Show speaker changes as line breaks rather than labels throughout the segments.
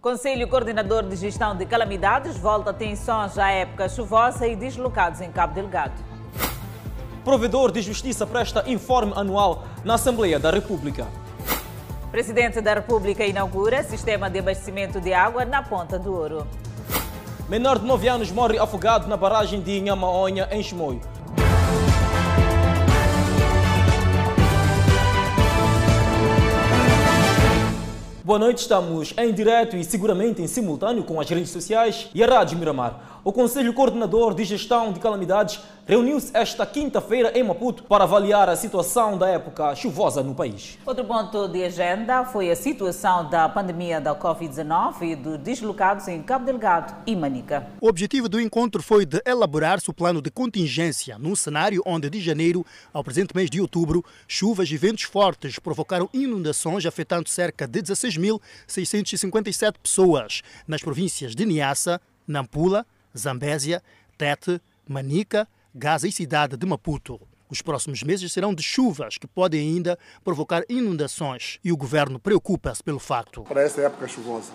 Conselho Coordenador de Gestão de Calamidades volta atenções à época chuvosa e deslocados em Cabo Delgado.
Provedor de Justiça presta informe anual na Assembleia da República.
Presidente da República inaugura sistema de abastecimento de água na Ponta do Ouro.
Menor de 9 anos morre afogado na barragem de Inhamaonha, em Chimoio. Boa noite, estamos em direto e seguramente em simultâneo com as redes sociais e a Rádio Miramar. O Conselho Coordenador de Gestão de Calamidades reuniu-se esta quinta-feira em Maputo para avaliar a situação da época chuvosa no país.
Outro ponto de agenda foi a situação da pandemia da Covid-19 e dos deslocados em Cabo Delgado e Manica.
O objetivo do encontro foi de elaborar-se o plano de contingência num cenário onde, de janeiro ao presente mês de outubro, chuvas e ventos fortes provocaram inundações afetando cerca de 16.657 pessoas nas províncias de Niassa, Nampula, Zambésia, Tete, Manica, Gaza e cidade de Maputo. Os próximos meses serão de chuvas que podem ainda provocar inundações e o governo preocupa-se pelo facto.
Para essa época chuvosa,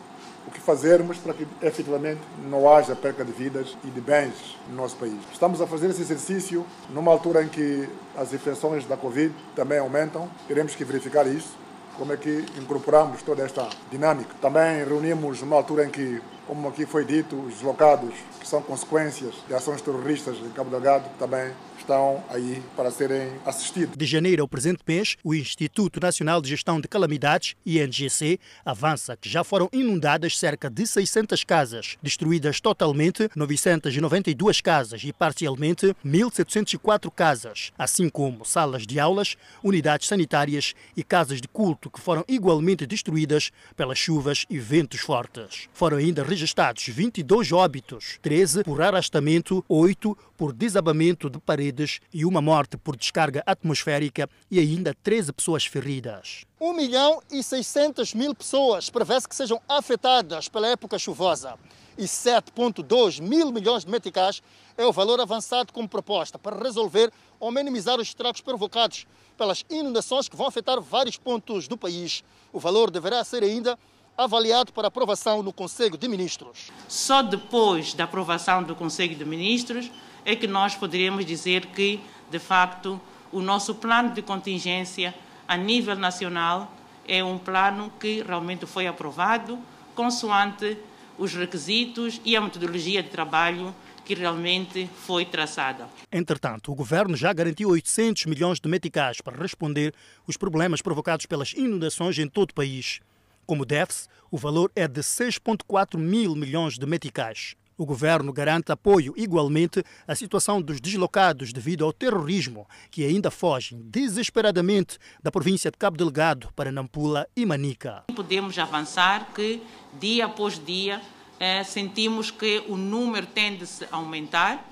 o que fazermos para que efetivamente não haja perca de vidas e de bens no nosso país. Estamos a fazer esse exercício numa altura em que as infecções da Covid também aumentam. Teremos que verificar isso, como é que incorporamos toda esta dinâmica. Também reunimos numa altura em que como aqui foi dito, os deslocados, que são consequências de ações terroristas em Cabo Delgado, também estão aí para serem assistidos.
De janeiro ao presente mês, o Instituto Nacional de Gestão de Calamidades, INGC, avança que já foram inundadas cerca de 600 casas, destruídas totalmente 992 casas e parcialmente 1.704 casas, assim como salas de aulas, unidades sanitárias e casas de culto que foram igualmente destruídas pelas chuvas e ventos fortes. Foram ainda registrados 22 óbitos, 13 por arrastamento, 8 por desabamento de paredes e uma morte por descarga atmosférica e ainda 13 pessoas feridas.
1 milhão e 600 mil pessoas prevê-se que sejam afetadas pela época chuvosa e 7,2 mil milhões de meticais é o valor avançado como proposta para resolver ou minimizar os estragos provocados pelas inundações que vão afetar vários pontos do país. O valor deverá ser ainda avaliado para aprovação no Conselho de Ministros.
Só depois da aprovação do Conselho de Ministros é que nós poderíamos dizer que, de facto, o nosso plano de contingência a nível nacional é um plano que realmente foi aprovado consoante os requisitos e a metodologia de trabalho que realmente foi traçada.
Entretanto, o governo já garantiu 800 milhões de meticais para responder os problemas provocados pelas inundações em todo o país. Como deve-se, o valor é de 6,4 mil milhões de meticais. O governo garante apoio igualmente à situação dos deslocados devido ao terrorismo, que ainda fogem desesperadamente da província de Cabo Delgado para Nampula e Manica.
Podemos avançar que, dia após dia, eh, sentimos que o número tende a aumentar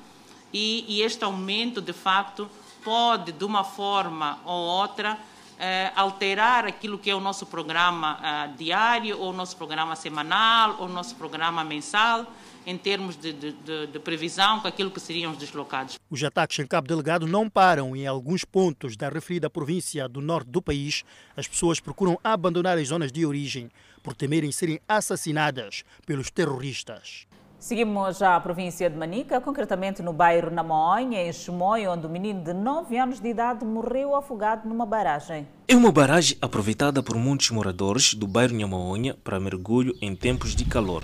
e, este aumento, de facto, pode, de uma forma ou outra, eh, alterar aquilo que é o nosso programa eh, diário, ou o nosso programa semanal, ou o nosso programa mensal em termos de, de, de, de, previsão com aquilo que seriam os deslocados.
Os ataques em Cabo Delegado não param em alguns pontos da referida província do norte do país. As pessoas procuram abandonar as zonas de origem por temerem serem assassinadas pelos terroristas.
Seguimos à província de Manica, concretamente no bairro Namaonha, em Chimoio, onde um menino de 9 anos de idade morreu afogado numa barragem.
É uma barragem aproveitada por muitos moradores do bairro Namaonha para mergulho em tempos de calor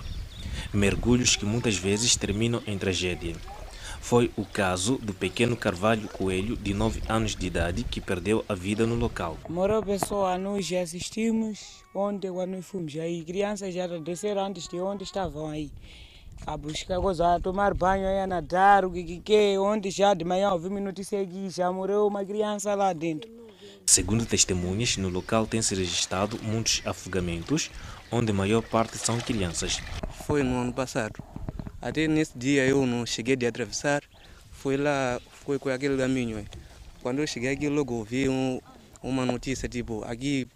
mergulhos que muitas vezes terminam em tragédia. Foi o caso do pequeno Carvalho Coelho, de 9 anos de idade, que perdeu a vida no local.
Morou pessoa, nós já assistimos onde quando nós fomos aí, crianças já desceram antes de onde estavam aí. A buscar coisa, a tomar banho, a nadar, o que que onde já de manhã ouvimos notícia aqui, já morreu uma criança lá dentro.
Segundo testemunhas, no local tem-se registrado muitos afogamentos, onde a maior parte são crianças.
Foi no ano passado. Até nesse dia eu não cheguei de atravessar, foi lá, foi com aquele caminho. Quando eu cheguei aqui, logo ouvi um, uma notícia tipo, aqui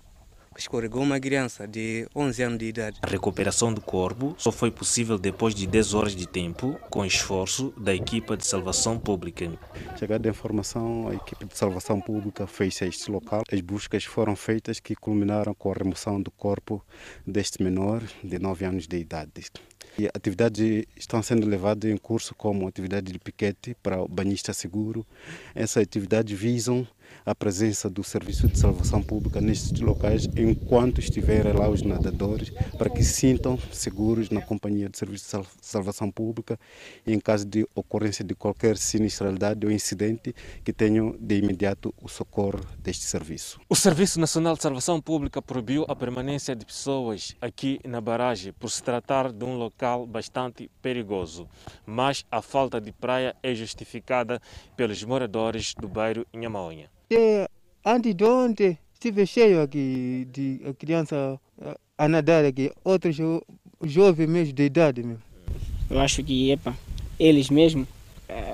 escorregou uma criança de 11 anos de idade.
A recuperação do corpo só foi possível depois de 10 horas de tempo, com esforço da equipa de salvação pública.
Chegada a informação, a equipe de salvação pública fez este local. As buscas foram feitas que culminaram com a remoção do corpo deste menor de 9 anos de idade. E atividades estão sendo levadas em curso como atividade de piquete para o banhista seguro. Essas atividades visam a presença do Serviço de Salvação Pública nestes locais enquanto estiverem lá os nadadores, para que sintam seguros na companhia do Serviço de Salvação Pública em caso de ocorrência de qualquer sinistralidade ou incidente que tenham de imediato o socorro deste serviço.
O Serviço Nacional de Salvação Pública proibiu a permanência de pessoas aqui na barragem por se tratar de um local bastante perigoso, mas a falta de praia é justificada pelos moradores do bairro Inhamaonha.
Antes de ontem, estive cheio aqui de criança a nadar aqui, outros jo jovens mesmo de idade mesmo.
Eu acho que epa, eles mesmo,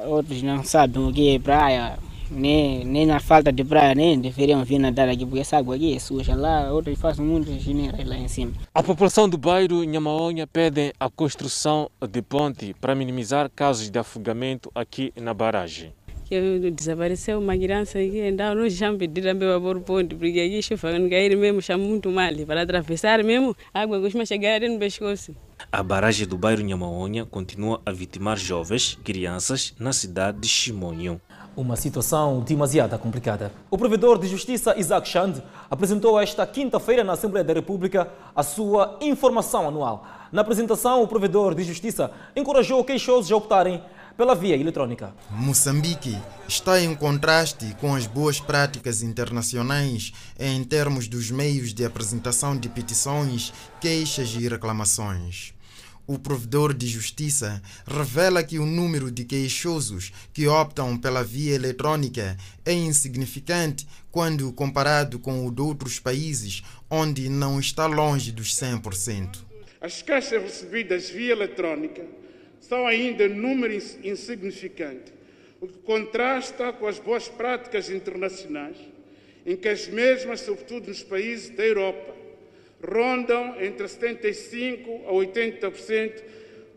outros não sabem o que é praia, nem, nem na falta de praia, nem deveriam vir nadar aqui, porque essa água aqui é suja. Lá, outros fazem muitas geneiras lá em cima.
A população do bairro Nhamaonha pede a construção de ponte para minimizar casos de afogamento aqui na barragem
que desapareceu uma criança que nós já pediram para pôr ponte, porque aqui chovendo cair mesmo, chama muito mal, para atravessar mesmo, a água costuma chegar no pescoço.
A barragem do bairro Nhamaonha continua a vitimar jovens, crianças, na cidade de Chimonho.
Uma situação demasiado complicada. O provedor de justiça Isaac Chand apresentou esta quinta-feira na Assembleia da República a sua informação anual. Na apresentação, o provedor de justiça encorajou queixosos a optarem pela via eletrônica.
Moçambique está em contraste com as boas práticas internacionais em termos dos meios de apresentação de petições, queixas e reclamações. O provedor de justiça revela que o número de queixosos que optam pela via eletrônica é insignificante quando comparado com o de outros países, onde não está longe dos 100%.
As queixas recebidas via eletrônica são ainda números insignificantes, o que contrasta com as boas práticas internacionais, em que as mesmas, sobretudo nos países da Europa, rondam entre 75% a 80%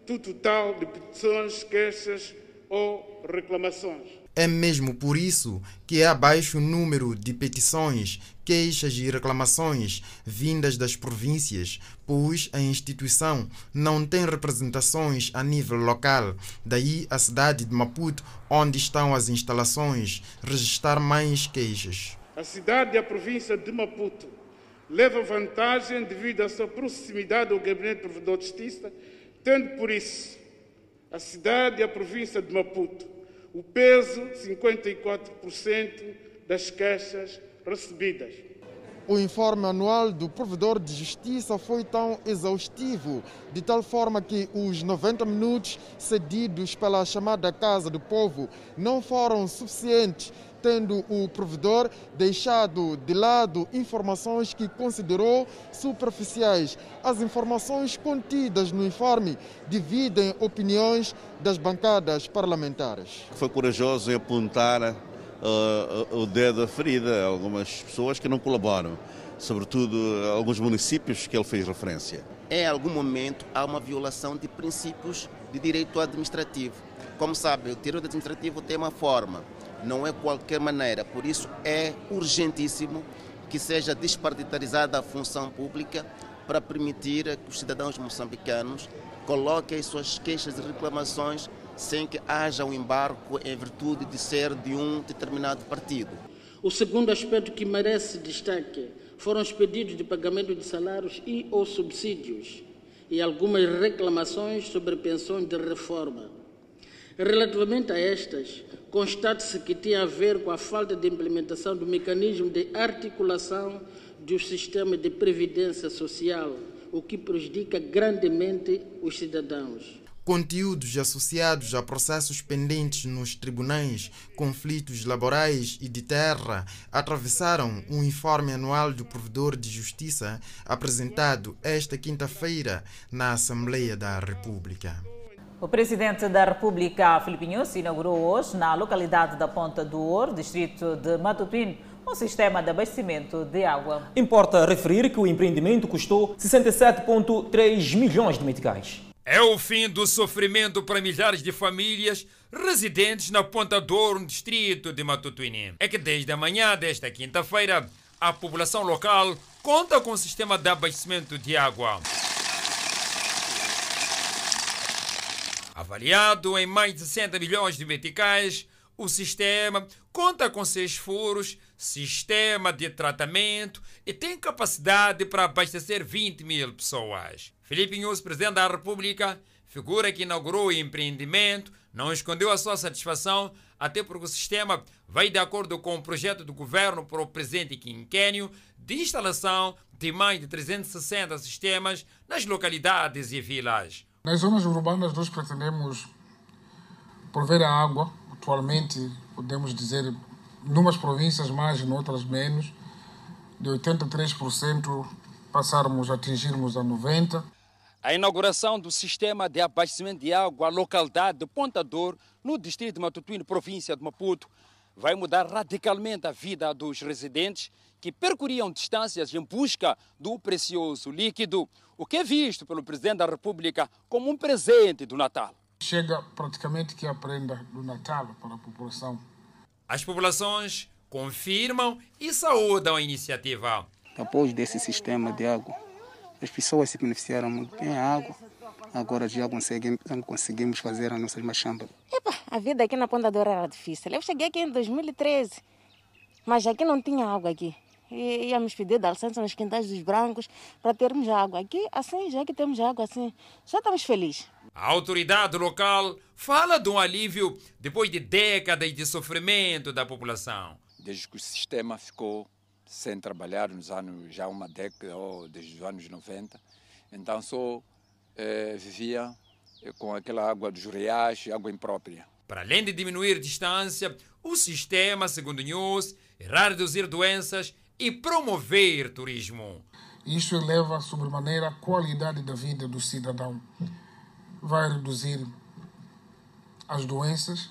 do total de petições, queixas ou reclamações.
É mesmo por isso que é baixo o número de petições, queixas e reclamações vindas das províncias, pois a instituição não tem representações a nível local. Daí a cidade de Maputo, onde estão as instalações, registrar mais queixas.
A cidade e a província de Maputo leva vantagem devido à sua proximidade ao Gabinete Provedor de Justiça, tendo por isso a cidade e a província de Maputo o peso 54% das queixas recebidas.
O informe anual do provedor de justiça foi tão exaustivo, de tal forma que os 90 minutos cedidos pela chamada Casa do Povo não foram suficientes tendo o provedor deixado de lado informações que considerou superficiais. As informações contidas no informe dividem opiniões das bancadas parlamentares.
Foi corajoso em apontar uh, o dedo à ferida a algumas pessoas que não colaboram, sobretudo alguns municípios que ele fez referência.
Em algum momento há uma violação de princípios de direito administrativo. Como sabe, o direito administrativo tem uma forma não é qualquer maneira. Por isso é urgentíssimo que seja despartitarizada a função pública para permitir que os cidadãos moçambicanos coloquem as suas queixas e reclamações sem que haja um embarco em virtude de ser de um determinado partido.
O segundo aspecto que merece destaque foram os pedidos de pagamento de salários e ou subsídios e algumas reclamações sobre pensões de reforma. Relativamente a estas, constate-se que tinha a ver com a falta de implementação do mecanismo de articulação do sistema de previdência social, o que prejudica grandemente os cidadãos.
Conteúdos associados a processos pendentes nos tribunais, conflitos laborais e de terra atravessaram o um informe anual do Provedor de Justiça apresentado esta quinta-feira na Assembleia da República.
O presidente da República, Filipe Nunes, inaugurou hoje, na localidade da Ponta do Ouro, distrito de Matupim, um sistema de abastecimento de água.
Importa referir que o empreendimento custou 67,3 milhões de meticais.
É o fim do sofrimento para milhares de famílias residentes na Ponta Douro, no distrito de Matutuini. É que desde a manhã desta quinta-feira, a população local conta com o sistema de abastecimento de água. Avaliado em mais de 60 milhões de meticais, o sistema conta com seis furos, sistema de tratamento e tem capacidade para abastecer 20 mil pessoas. Felipe Nunes, presidente da República, figura que inaugurou o empreendimento, não escondeu a sua satisfação, até porque o sistema vai de acordo com o projeto do governo para o presente quinquênio de instalação de mais de 360 sistemas nas localidades e vilas.
Nas zonas urbanas nós pretendemos prover a água, atualmente podemos dizer, numas províncias mais e noutras menos, de 83% passarmos a atingirmos a 90%.
A inauguração do sistema de abastecimento de água à localidade de Ponta Dor, no distrito de Matutuíne, província de Maputo, vai mudar radicalmente a vida dos residentes que percorriam distâncias em busca do precioso líquido, o que é visto pelo presidente da República como um presente do Natal.
Chega praticamente que a prenda do Natal para a população.
As populações confirmam e saúdam a iniciativa.
Depois desse sistema de água, as pessoas se beneficiaram muito bem a água. Agora já conseguimos, conseguimos fazer as nossas machambas.
Epa, a vida aqui na Ponta Doura era difícil. Eu cheguei aqui em 2013, mas aqui não tinha água aqui. E íamos pedir da licença nos quintais dos brancos para termos água. Aqui, assim, já que temos água, assim, já estamos felizes.
A autoridade local fala de um alívio depois de décadas de sofrimento da população.
Desde que o sistema ficou sem trabalhar nos anos, já uma década, ou desde os anos 90, então só eh, vivia com aquela água dos reais, água imprópria.
Para além de diminuir distância, o sistema, segundo News, irá reduzir doenças e promover turismo.
Isso eleva sobremaneira a qualidade da vida do cidadão. Vai reduzir as doenças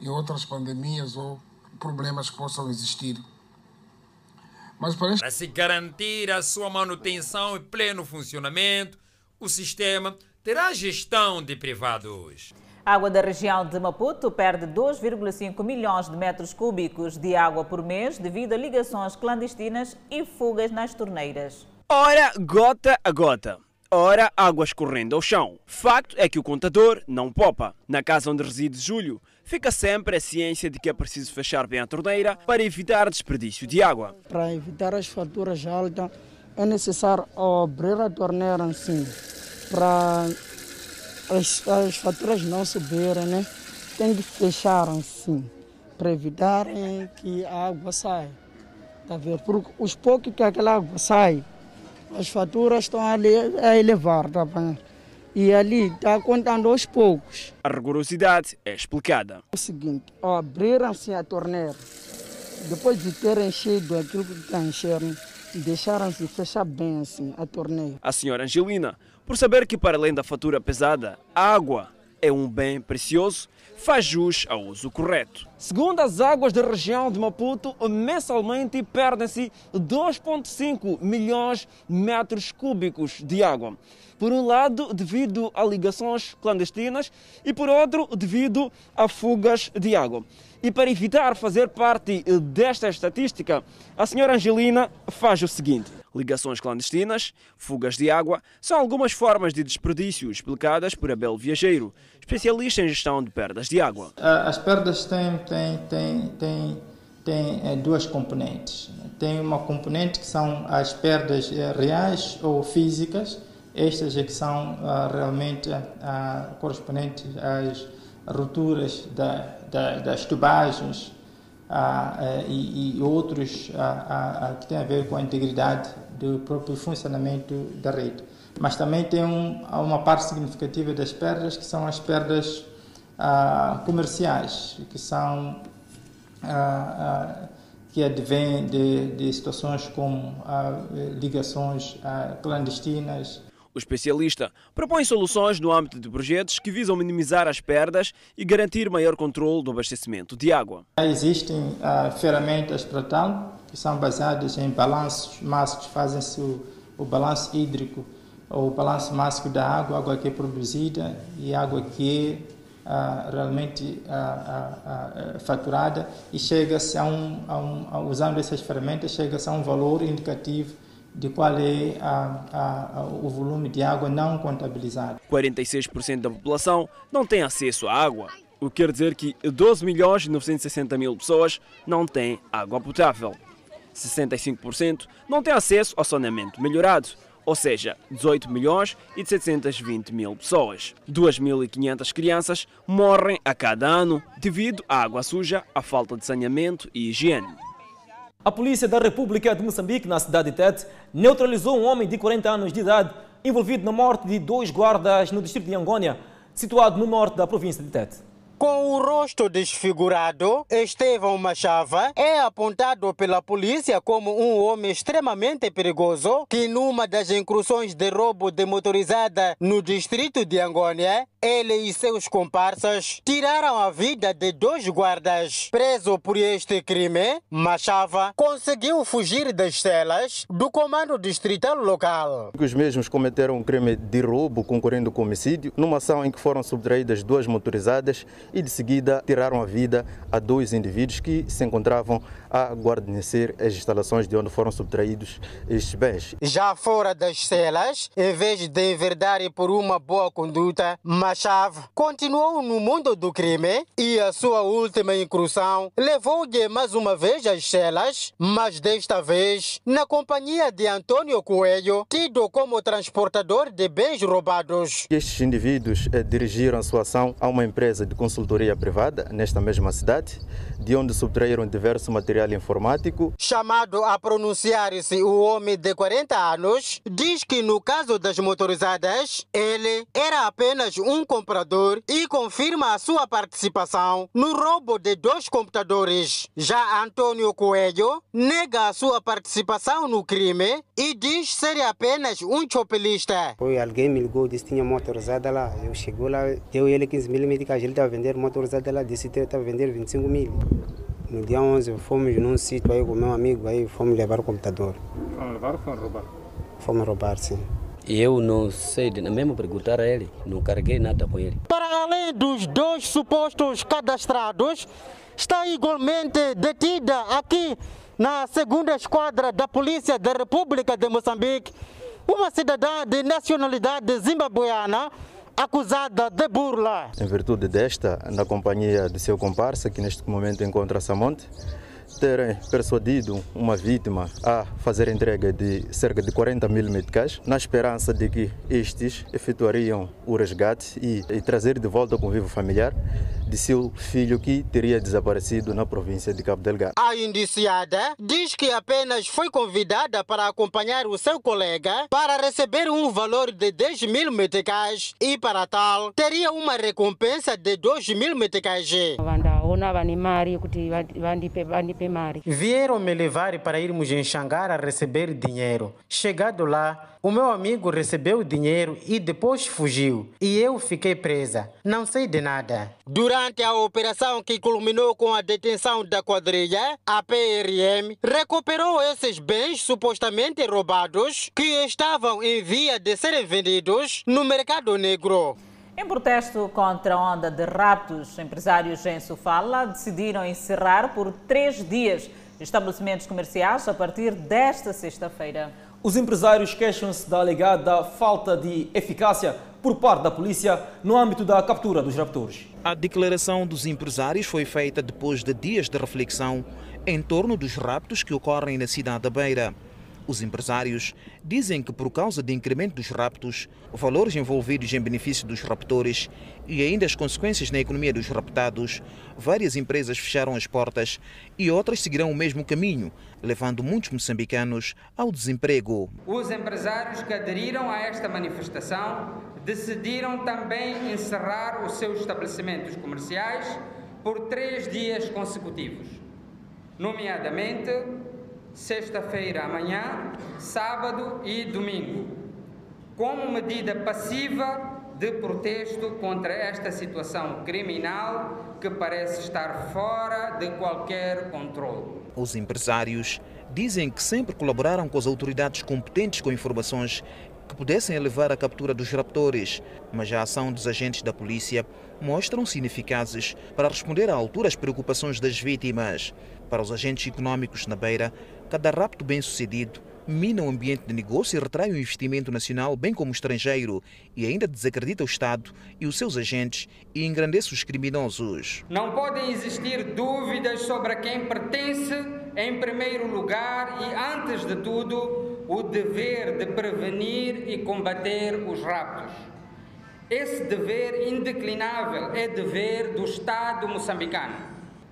e outras pandemias ou problemas que possam existir.
Mas parece... Para se garantir a sua manutenção e pleno funcionamento, o sistema terá gestão de privados.
A água da região de Maputo perde 2,5 milhões de metros cúbicos de água por mês devido a ligações clandestinas e fugas nas torneiras.
Ora, gota a gota. Ora, água escorrendo ao chão. Facto é que o contador não popa. Na casa onde reside Júlio, fica sempre a ciência de que é preciso fechar bem a torneira para evitar desperdício de água.
Para evitar as faturas altas, é necessário abrir a torneira assim, para as, as faturas não subirem, né? Tem que fechar assim, para evitar que a água saia. Tá vendo? Porque os poucos que aquela água sai, as faturas estão a elevar, tá vendo? E ali está contando aos poucos.
A rigorosidade é explicada.
É o seguinte, abriram-se a torneira, depois de ter enchido aquilo que está enchendo, deixaram-se fechar bem assim a torneira.
A senhora Angelina por saber que, para além da fatura pesada, a água é um bem precioso, faz jus ao uso correto. Segundo as águas da região de Maputo, mensalmente perdem-se 2,5 milhões de metros cúbicos de água. Por um lado, devido a ligações clandestinas e por outro, devido a fugas de água. E para evitar fazer parte desta estatística, a senhora Angelina faz o seguinte ligações clandestinas, fugas de água, são algumas formas de desperdício explicadas por Abel Viajeiro, especialista em gestão de perdas de água.
As perdas têm, têm, têm, têm, têm eh, duas componentes. Tem uma componente que são as perdas eh, reais ou físicas, estas é que são ah, realmente ah, correspondentes às rupturas da, da, das tubagens ah, eh, e, outros que têm a ver com a integridade do próprio funcionamento da rede. Mas também tem um, uma parte significativa das perdas que são as perdas ah, comerciais, que são ah, ah, que advêm de, de situações como ligações clandestinas.
O especialista propõe soluções no âmbito de projetos que visam minimizar as perdas e garantir maior controle do abastecimento de água.
Existem ferramentas para tal, que são baseadas em balanços mássicos, fazem-se o, o balanço hídrico, o balanço mássico da água, água que é produzida e água que é uh, realmente uh, faturada e chega-se a um, a um, usando essas ferramentas, chega-se a um valor indicativo de qual é a, a, o volume de água não contabilizado.
46% da população não tem acesso à água, o que quer dizer que 12 milhões e 960 mil pessoas não têm água potável. 65% não têm acesso ao saneamento melhorado, ou seja, 18 milhões e 720 mil pessoas. 2.500 crianças morrem a cada ano devido à água suja, à falta de saneamento e higiene.
A Polícia da República de Moçambique, na cidade de Tete, neutralizou um homem de 40 anos de idade envolvido na morte de dois guardas no distrito de Angônia, situado no norte da província de Tete.
Com o rosto desfigurado, Estevão Machava é apontado pela polícia como um homem extremamente perigoso que, numa das incursões de roubo de motorizada no distrito de Angônia, ele e seus comparsas tiraram a vida de dois guardas. Preso por este crime, Machava conseguiu fugir das celas do comando distrital local.
Os mesmos cometeram um crime de roubo concorrendo com homicídio, numa ação em que foram subtraídas duas motorizadas e de seguida tiraram a vida a dois indivíduos que se encontravam a guarnecer as instalações de onde foram subtraídos estes bens.
Já fora das celas, em vez de enverdar por uma boa conduta, Machave continuou no mundo do crime e a sua última incursão levou-lhe mais uma vez às celas, mas desta vez na companhia de Antônio Coelho, tido como transportador de bens roubados.
Estes indivíduos eh, dirigiram a sua ação a uma empresa de consultoria privada nesta mesma cidade, de onde subtraíram diverso material informático.
Chamado a pronunciar-se o homem de 40 anos, diz que no caso das motorizadas, ele era apenas um comprador e confirma a sua participação no roubo de dois computadores. Já Antônio Coelho nega a sua participação no crime e diz ser apenas um chopelista.
Foi alguém me ligou, disse que tinha motorizada lá. Eu chegou lá, deu ele 15 mil meticais, ele estava vendendo motorizada lá, disse que estava vendendo 25 mil. No dia 11 fomos num sítio aí com meu amigo, aí fomos levar o computador.
Foram levar ou foram roubar?
Fomos roubar, sim.
Eu não sei, mesmo perguntar a ele, não carreguei nada com ele.
Para além dos dois supostos cadastrados, está igualmente detida aqui na segunda esquadra da Polícia da República de Moçambique uma cidadã de nacionalidade zimbabueana acusada de burla.
Em virtude desta, na companhia de seu comparsa, que neste momento encontra-se a monte, terem persuadido uma vítima a fazer entrega de cerca de 40 mil meticais, na esperança de que estes efetuariam o resgate e, e trazer de volta ao convívio familiar de seu filho que teria desaparecido na província de Cabo Delgado.
A indiciada diz que apenas foi convidada para acompanhar o seu colega para receber um valor de 10 mil meticais e, para tal, teria uma recompensa de 2 mil meticais. Vieram me levar para irmos em Xangar a receber dinheiro. Chegado lá, o meu amigo recebeu o dinheiro e depois fugiu. E eu fiquei presa. Não sei de nada. Durante a operação que culminou com a detenção da quadrilha, a PRM recuperou esses bens supostamente roubados que estavam em via de serem vendidos no mercado negro.
Em protesto contra a onda de raptos, empresários em Sofala decidiram encerrar por três dias estabelecimentos comerciais a partir desta sexta-feira.
Os empresários queixam-se da alegada falta de eficácia por parte da polícia no âmbito da captura dos raptores.
A declaração dos empresários foi feita depois de dias de reflexão em torno dos raptos que ocorrem na cidade da Beira. Os empresários dizem que, por causa do incremento dos raptos, valores envolvidos em benefício dos raptores e ainda as consequências na economia dos raptados, várias empresas fecharam as portas e outras seguirão o mesmo caminho, levando muitos moçambicanos ao desemprego.
Os empresários que aderiram a esta manifestação decidiram também encerrar os seus estabelecimentos comerciais por três dias consecutivos, nomeadamente sexta-feira amanhã, sábado e domingo. como medida passiva de protesto contra esta situação criminal que parece estar fora de qualquer controle.
Os empresários dizem que sempre colaboraram com as autoridades competentes com informações que pudessem levar à captura dos raptores, mas a ação dos agentes da polícia mostram-se ineficazes para responder à altura às preocupações das vítimas. Para os agentes econômicos na Beira, cada rapto bem-sucedido mina o ambiente de negócio e retrai o investimento nacional, bem como estrangeiro, e ainda desacredita o Estado e os seus agentes e engrandece os criminosos.
Não podem existir dúvidas sobre a quem pertence, em primeiro lugar e antes de tudo, o dever de prevenir e combater os raptos. Esse dever indeclinável é dever do Estado moçambicano.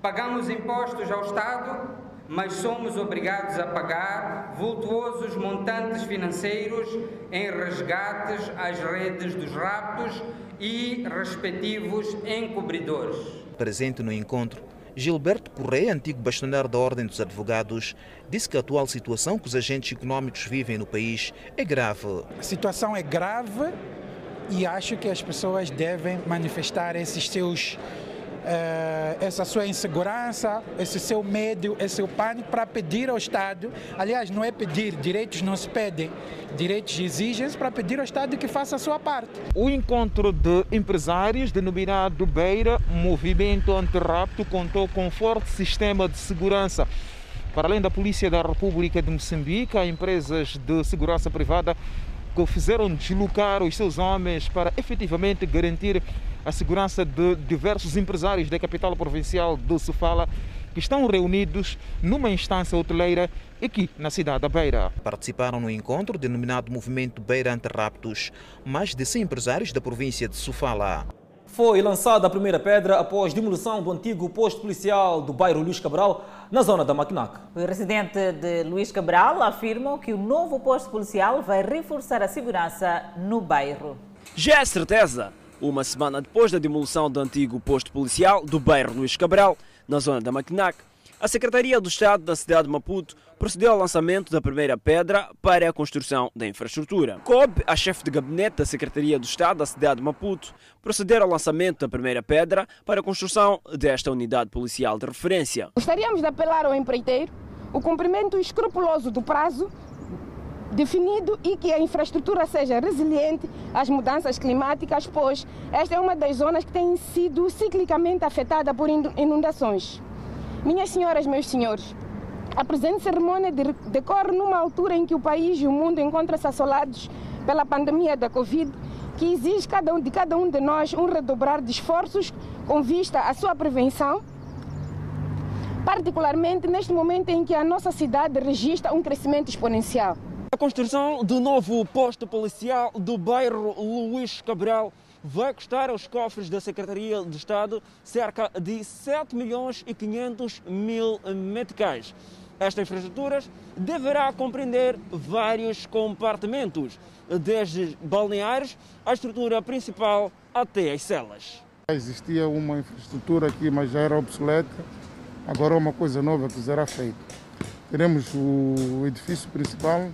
Pagamos impostos ao Estado mas somos obrigados a pagar vultuosos montantes financeiros em resgates às redes dos raptos e respectivos encobridores.
Presente no encontro, Gilberto Correia, antigo bastonário da Ordem dos Advogados, disse que a atual situação que os agentes econômicos vivem no país é grave.
A situação é grave e acho que as pessoas devem manifestar esses seus essa sua insegurança, esse seu medo, esse seu pânico para pedir ao Estado. Aliás, não é pedir, direitos não se pedem, direitos exigem-se para pedir ao Estado que faça a sua parte.
O encontro de empresários, denominado Beira Movimento Antirrapto, contou com um forte sistema de segurança. Para além da Polícia da República de Moçambique, há empresas de segurança privada que fizeram deslocar os seus homens para efetivamente garantir a segurança de diversos empresários da capital provincial do Sofala que estão reunidos numa instância hoteleira aqui na cidade da Beira. Participaram no encontro denominado Movimento Beira Antirraptos mais de 100 empresários da província de Sofala.
Foi lançada a primeira pedra após demolição do antigo posto policial do bairro Luís Cabral, na zona da Maquinac.
O residente de Luís Cabral afirma que o novo posto policial vai reforçar a segurança no bairro.
Já é certeza uma semana depois da demolição do antigo posto policial do bairro Luís Cabral, na zona da Maquinac, a Secretaria do Estado da cidade de Maputo procedeu ao lançamento da primeira pedra para a construção da infraestrutura. Coube a chefe de gabinete da Secretaria do Estado da cidade de Maputo proceder ao lançamento da primeira pedra para a construção desta unidade policial de referência.
Gostaríamos de apelar ao empreiteiro o cumprimento escrupuloso do prazo definido e que a infraestrutura seja resiliente às mudanças climáticas, pois esta é uma das zonas que tem sido ciclicamente afetada por inundações. Minhas senhoras, meus senhores, a presente cerimônia decorre numa altura em que o país e o mundo encontram-se assolados pela pandemia da Covid, que exige de cada um de nós um redobrar de esforços com vista à sua prevenção, particularmente neste momento em que a nossa cidade registra um crescimento exponencial.
A construção do novo posto policial do bairro Luís Cabral vai custar aos cofres da Secretaria de Estado cerca de 7 milhões e 500 mil meticais. Esta infraestrutura deverá compreender vários compartimentos, desde balneares à estrutura principal até as celas.
Existia uma infraestrutura aqui, mas já era obsoleta. Agora é uma coisa nova que será feita. Teremos o edifício principal,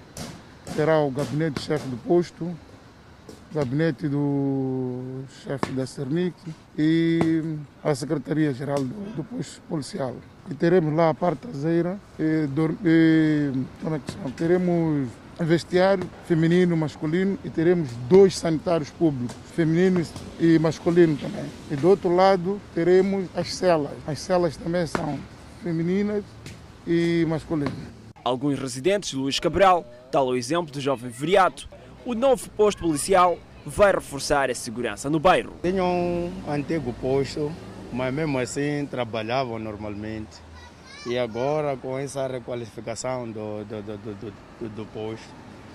terá o gabinete-chefe do posto, o gabinete do chefe da Cernic e a Secretaria-Geral do, do, Posto Policial. E teremos lá a parte traseira, e, e, como é que chama? teremos vestiário feminino, masculino e teremos dois sanitários públicos, feminino e masculino também. E do outro lado teremos as celas. As celas também são femininas e masculino.
Alguns residentes de Luís Cabral, tal o exemplo do jovem Viriato, o novo posto policial vai reforçar a segurança no bairro.
Tenho um antigo posto, mas mesmo assim trabalhavam normalmente. E agora, com essa requalificação do, do, do, do, do posto,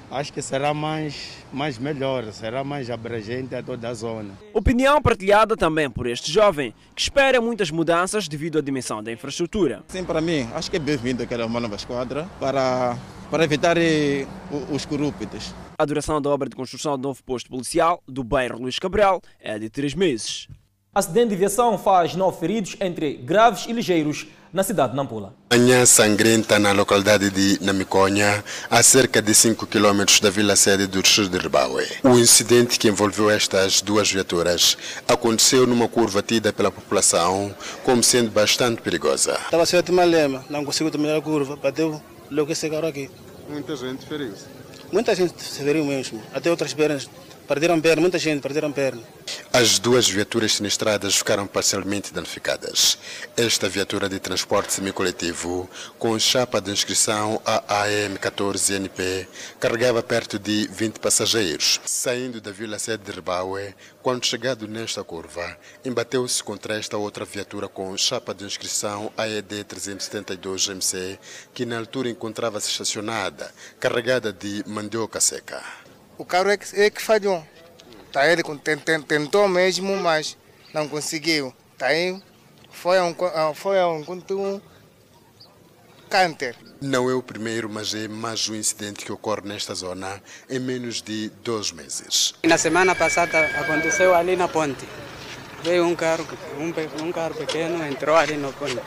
acho que será mais, mais melhor, será mais abrangente a toda a zona.
Opinião partilhada também por este jovem, que espera muitas mudanças devido à dimensão da infraestrutura.
Sim, para mim, acho que é bem-vindo aquela uma nova esquadra para, para evitar eh, os corruptos.
A duração da obra de construção do novo posto policial do bairro Luís Cabral é de três meses.
Acidente de viação faz nove feridos, entre graves e ligeiros, na cidade de Nampula.
Manhã sangrenta na localidade de Namiconha, a cerca de 5 km da vila sede do distrito de Ribaue. O incidente que envolveu estas duas viaturas aconteceu numa curva tida pela população como sendo bastante perigosa.
Estava certo lema, não consigo terminar a curva, bateu logo esse carro aqui.
Muita gente feriu-se?
Muita gente se feriu mesmo, até outras pernas Perderam perna, muita gente perderam perna.
As duas viaturas sinistradas ficaram parcialmente danificadas. Esta viatura de transporte semicoletivo, com chapa de inscrição AAM14NP, carregava perto de 20 passageiros. Saindo da vila sede de Ribaue, quando chegado nesta curva, embateu-se contra esta outra viatura com chapa de inscrição AED372MC, que na altura encontrava-se estacionada, carregada de mandioca seca.
O carro é que, é que falhou. Tá, ele tentou mesmo, mas não conseguiu. Tá aí, foi um, foi um, um canter.
Não é o primeiro, mas é mais um incidente que ocorre nesta zona em menos de dois meses.
Na semana passada aconteceu ali na ponte. Veio um carro, um, um carro pequeno, entrou ali na ponte.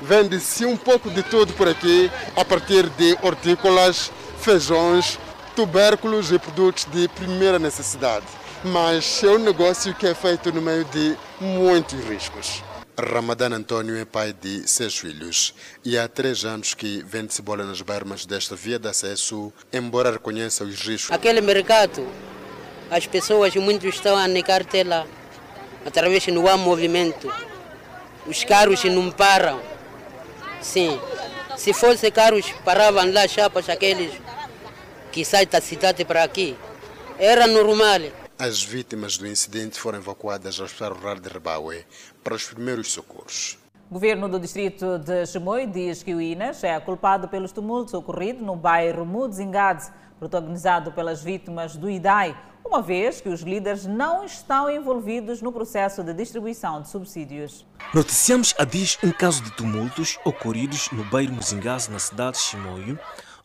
Vende-se um pouco de tudo por aqui, a partir de hortícolas, feijões, tubérculos e produtos de primeira necessidade, mas é um negócio que é feito no meio de muitos riscos. Ramadan Antônio é pai de seis filhos e há três anos que vende cebola nas bermas desta via de acesso, embora reconheça os riscos.
Aquele mercado, as pessoas muitos estão a negar lá, através do há movimento. Os carros não param. Sim, se fosse carros, paravam lá chapas aqueles que sai da cidade para aqui. Era normal.
As vítimas do incidente foram evacuadas ao Hospital Rural de Rebaue para os primeiros socorros.
O governo do distrito de Chimoio diz que o Inas é culpado pelos tumultos ocorridos no bairro Mudzingade, protagonizado pelas vítimas do IDAI, uma vez que os líderes não estão envolvidos no processo de distribuição de subsídios.
Noticiamos a diz um caso de tumultos ocorridos no bairro Muzingás, na cidade de Chimoio,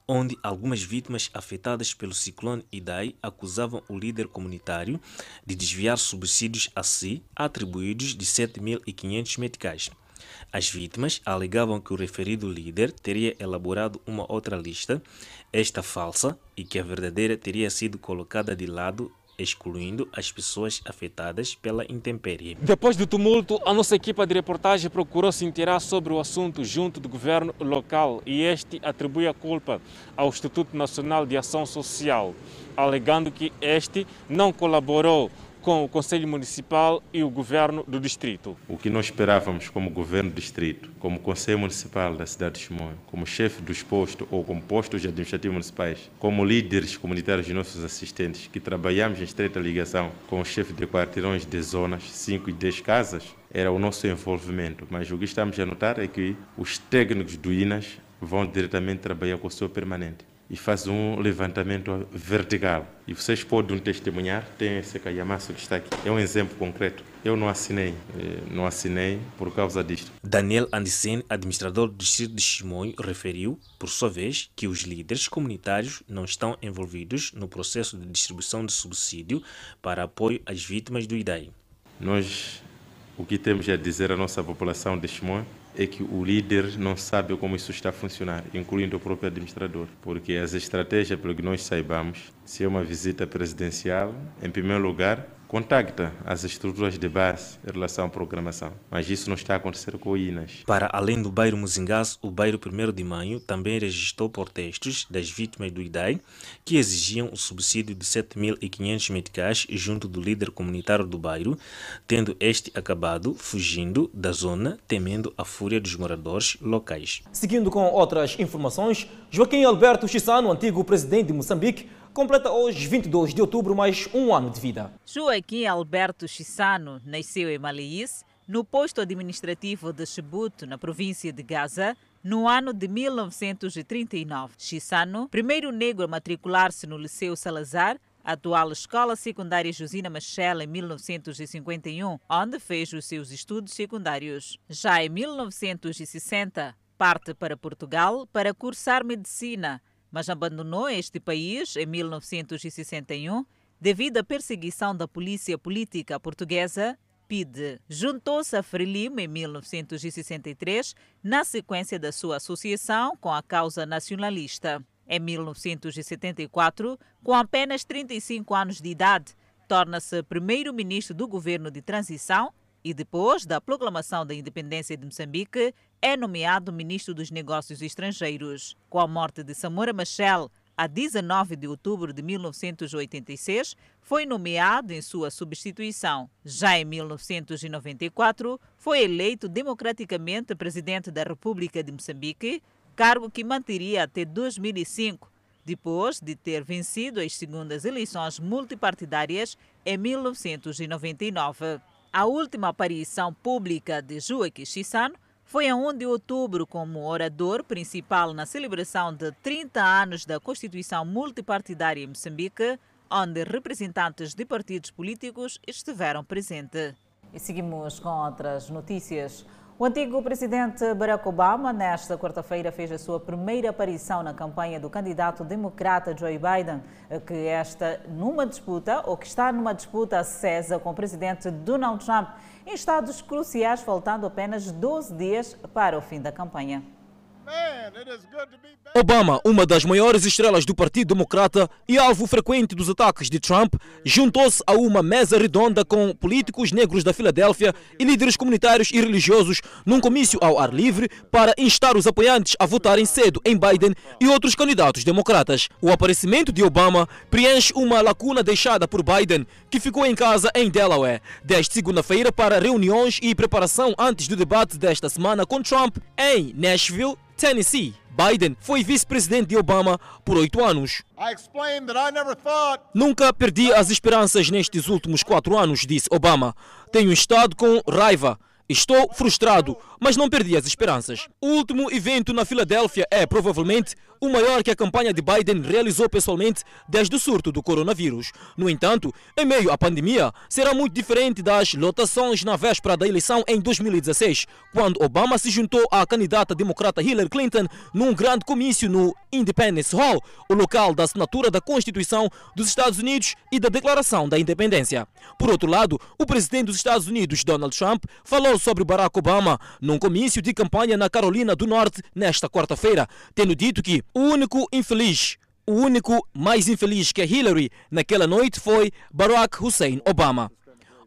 onde algumas vítimas afetadas pelo ciclone Idai acusavam o líder comunitário de desviar subsídios a si atribuídos de 7.500 meticais. As vítimas alegavam que o referido líder teria elaborado uma outra lista, esta falsa, e que a verdadeira teria sido colocada de lado excluindo as pessoas afetadas pela intempérie.
Depois do tumulto, a nossa equipa de reportagem procurou se inteirar sobre o assunto junto do governo local e este atribui a culpa ao Instituto Nacional de Ação Social, alegando que este não colaborou com o Conselho Municipal e o Governo do Distrito.
O que nós esperávamos como Governo do Distrito, como Conselho Municipal da cidade de Chimoio, como chefe dos postos ou como postos administrativos municipais, como líderes comunitários de nossos assistentes, que trabalhamos em estreita ligação com o chefe de quarteirões de zonas 5 e 10 casas, era o nosso envolvimento. Mas o que estamos a notar é que os técnicos do INAS vão diretamente trabalhar com o seu permanente e faz um levantamento vertical. E vocês podem testemunhar, tem esse calhamaço que está aqui. É um exemplo concreto. Eu não assinei, eh, não assinei por causa disto.
Daniel Andisen, administrador do distrito de Chimoio, referiu, por sua vez, que os líderes comunitários não estão envolvidos no processo de distribuição de subsídio para apoio às vítimas do IDAI.
Nós, o que temos a dizer à nossa população de Chimoio é que o líder não sabe como isso está a funcionar, incluindo o próprio administrador, porque as estratégias, pelo que nós saibamos, se é uma visita presidencial, em primeiro lugar, contacta as estruturas de base em relação à programação, mas isso não está a acontecer com o INAS.
Para além do bairro Muzingás, o bairro 1 de Maio também registrou protestos das vítimas do IDAI que exigiam o subsídio de 7.500 meticais junto do líder comunitário do bairro, tendo este acabado fugindo da zona, temendo a fúria dos moradores locais.
Seguindo com outras informações, Joaquim Alberto Chissano, antigo presidente de Moçambique, completa hoje, 22 de outubro, mais um ano de vida.
Joaquim Alberto Chissano nasceu em Maliís, no posto administrativo de Chibuto, na província de Gaza, no ano de 1939. Chissano, primeiro negro a matricular-se no Liceu Salazar, atual Escola Secundária Josina Machel, em 1951, onde fez os seus estudos secundários. Já em 1960, parte para Portugal para cursar medicina mas abandonou este país em 1961 devido à perseguição da polícia política portuguesa
PID. Juntou-se a Frelimo em 1963, na sequência da sua associação com a causa nacionalista. Em 1974, com apenas 35 anos de idade, torna-se primeiro-ministro do governo de transição e, depois da proclamação da independência de Moçambique, é nomeado ministro dos Negócios Estrangeiros. Com a morte de Samora Machel, a 19 de outubro de 1986, foi nomeado em sua substituição. Já em 1994, foi eleito democraticamente presidente da República de Moçambique, cargo que manteria até 2005, depois de ter vencido as segundas eleições multipartidárias em 1999. A última aparição pública de Joaquim Chissano foi a 1 de outubro como orador principal na celebração de 30 anos da Constituição Multipartidária em Moçambique, onde representantes de partidos políticos estiveram presentes.
E seguimos com outras notícias. O antigo presidente Barack Obama, nesta quarta-feira, fez a sua primeira aparição na campanha do candidato democrata Joe Biden, que está numa disputa, ou que está numa disputa acesa com o presidente Donald Trump, em estados cruciais, faltando apenas 12 dias para o fim da campanha.
Obama, uma das maiores estrelas do Partido Democrata e alvo frequente dos ataques de Trump, juntou-se a uma mesa redonda com políticos negros da Filadélfia e líderes comunitários e religiosos num comício ao ar livre para instar os apoiantes a votarem cedo em Biden e outros candidatos democratas. O aparecimento de Obama preenche uma lacuna deixada por Biden, que ficou em casa em Delaware desde segunda-feira para reuniões e preparação antes do debate desta semana com Trump em Nashville, Tennessee. Biden foi vice-presidente de Obama por oito anos. Nunca perdi as esperanças nestes últimos quatro anos, disse Obama. Tenho estado com raiva. Estou frustrado, mas não perdi as esperanças. O último evento na Filadélfia é provavelmente o maior que a campanha de Biden realizou pessoalmente desde o surto do coronavírus. No entanto, em meio à pandemia, será muito diferente das lotações na véspera da eleição em 2016, quando Obama se juntou à candidata democrata Hillary Clinton num grande comício no Independence Hall, o local da assinatura da Constituição dos Estados Unidos e da Declaração da Independência. Por outro lado, o presidente dos Estados Unidos, Donald Trump, falou sobre Barack Obama num comício de campanha na Carolina do Norte nesta quarta-feira, tendo dito que o único infeliz, o único mais infeliz que Hillary naquela noite foi Barack Hussein Obama.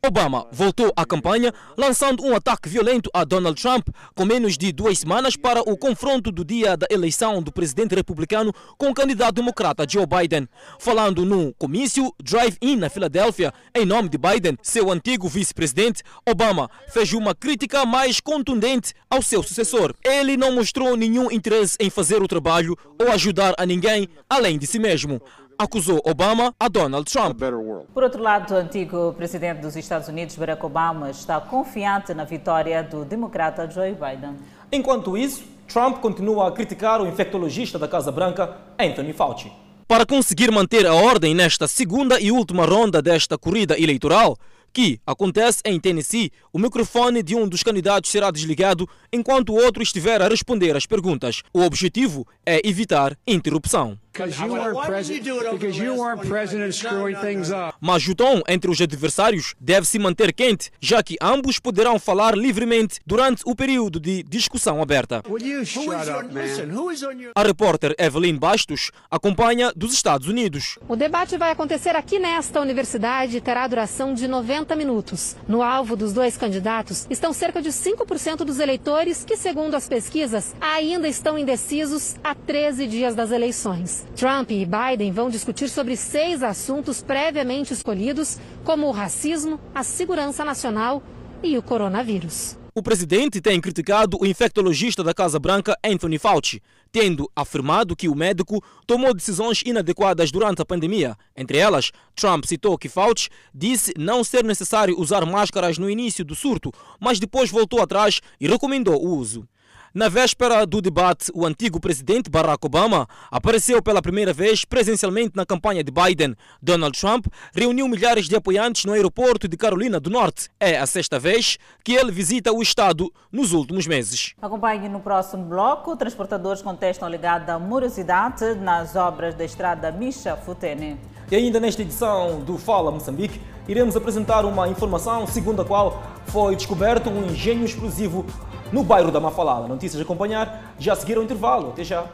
Obama voltou à campanha lançando um ataque violento a Donald Trump com menos de duas semanas para o confronto do dia da eleição do presidente republicano com o candidato democrata Joe Biden. Falando no comício Drive-In na Filadélfia, em nome de Biden, seu antigo vice-presidente, Obama fez uma crítica mais contundente ao seu sucessor. Ele não mostrou nenhum interesse em fazer o trabalho ou ajudar a ninguém além de si mesmo acusou Obama a Donald Trump.
Por outro lado, o antigo presidente dos Estados Unidos, Barack Obama, está confiante na vitória do democrata Joe Biden.
Enquanto isso, Trump continua a criticar o infectologista da Casa Branca, Anthony Fauci. Para conseguir manter a ordem nesta segunda e última ronda desta corrida eleitoral, que acontece em Tennessee, o microfone de um dos candidatos será desligado enquanto o outro estiver a responder às perguntas. O objetivo é evitar interrupção. Mas o tom entre os adversários deve se manter quente, já que ambos poderão falar livremente durante o período de discussão aberta. A repórter Evelyn Bastos acompanha dos Estados Unidos.
O debate vai acontecer aqui nesta universidade e terá duração de 90 minutos. No alvo dos dois candidatos estão cerca de 5% dos eleitores que, segundo as pesquisas, ainda estão indecisos há 13 dias das eleições. Trump e Biden vão discutir sobre seis assuntos previamente escolhidos, como o racismo, a segurança nacional e o coronavírus.
O presidente tem criticado o infectologista da Casa Branca, Anthony Fauci, tendo afirmado que o médico tomou decisões inadequadas durante a pandemia. Entre elas, Trump citou que Fauci disse não ser necessário usar máscaras no início do surto, mas depois voltou atrás e recomendou o uso. Na véspera do debate, o antigo presidente Barack Obama apareceu pela primeira vez presencialmente na campanha de Biden. Donald Trump reuniu milhares de apoiantes no aeroporto de Carolina do Norte. É a sexta vez que ele visita o estado nos últimos meses.
Acompanhe no próximo bloco. Transportadores contestam alegada morosidade nas obras da estrada Micha-Futene.
E ainda nesta edição do Fala Moçambique, iremos apresentar uma informação segundo a qual foi descoberto um engenho explosivo no bairro da Mafalala. Notícias a acompanhar já a seguir ao intervalo. Até já.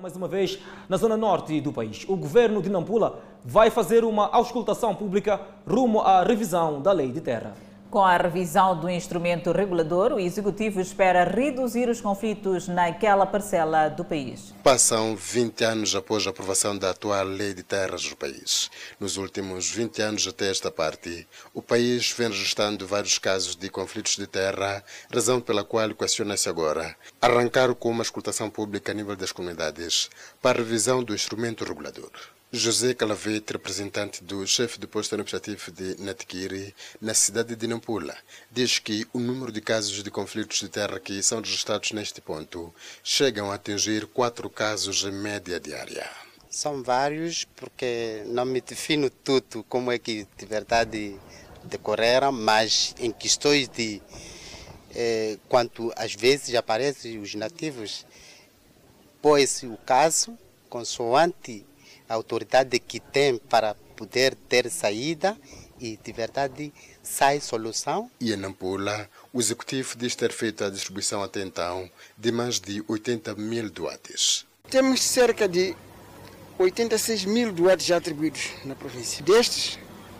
Mais uma vez, na zona norte do país, o governo de Nampula vai fazer uma auscultação pública rumo à revisão da lei de terra.
Com a revisão do instrumento regulador, o Executivo espera reduzir os conflitos naquela parcela do país.
Passam 20 anos após a aprovação da atual lei de terras do país. Nos últimos 20 anos até esta parte, o país vem registrando vários casos de conflitos de terra, razão pela qual questiona-se agora arrancar com uma escutação pública a nível das comunidades para a revisão do instrumento regulador. José Calavete, representante do chefe do posto administrativo de Natikiri, na cidade de Nampula, diz que o número de casos de conflitos de terra que são registrados neste ponto chegam a atingir quatro casos em média diária.
São vários, porque não me defino tudo como é que de verdade decorreram, mas em questões de eh, quanto às vezes aparecem os nativos, põe-se o caso consoante a autoridade que tem para poder ter saída e de verdade sai solução.
E em Nampula, o executivo diz ter feito a distribuição até então de mais de 80 mil doates.
Temos cerca de 86 mil doates já atribuídos na província. Destes,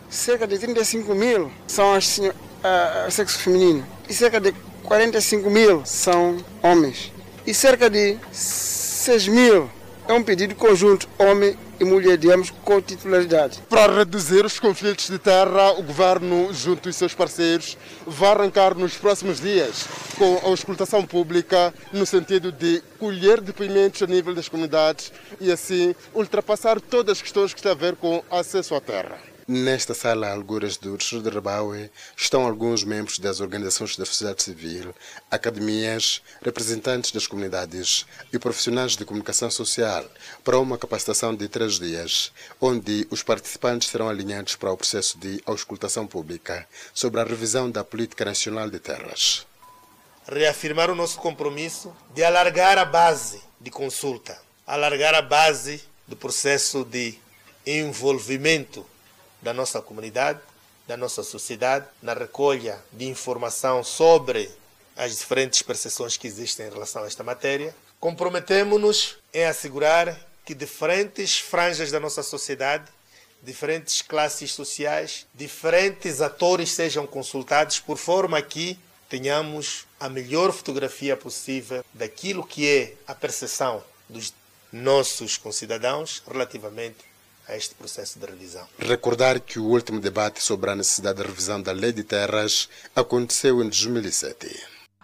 cerca de 35 mil são as, a, sexo feminino e cerca de 45 mil são homens. E cerca de 6 mil é um pedido conjunto homem e mulher, digamos, com titularidade.
Para reduzir os conflitos de terra, o governo, junto aos seus parceiros, vai arrancar nos próximos dias com a auscultação pública no sentido de colher depoimentos a nível das comunidades e assim ultrapassar todas as questões que têm a ver com acesso à terra.
Nesta sala, alguras do Distrito de Rabaue, estão alguns membros das organizações da sociedade civil, academias, representantes das comunidades e profissionais de comunicação social para uma capacitação de três dias, onde os participantes serão alinhados para o processo de auscultação pública sobre a revisão da Política Nacional de Terras.
Reafirmar o nosso compromisso de alargar a base de consulta, alargar a base do processo de envolvimento da nossa comunidade, da nossa sociedade, na recolha de informação sobre as diferentes percepções que existem em relação a esta matéria. Comprometemos-nos em assegurar que diferentes franjas da nossa sociedade, diferentes classes sociais, diferentes atores sejam consultados por forma que tenhamos a melhor fotografia possível daquilo que é a percepção dos nossos concidadãos relativamente a este processo de revisão.
Recordar que o último debate sobre a necessidade de revisão da Lei de Terras aconteceu em 2007.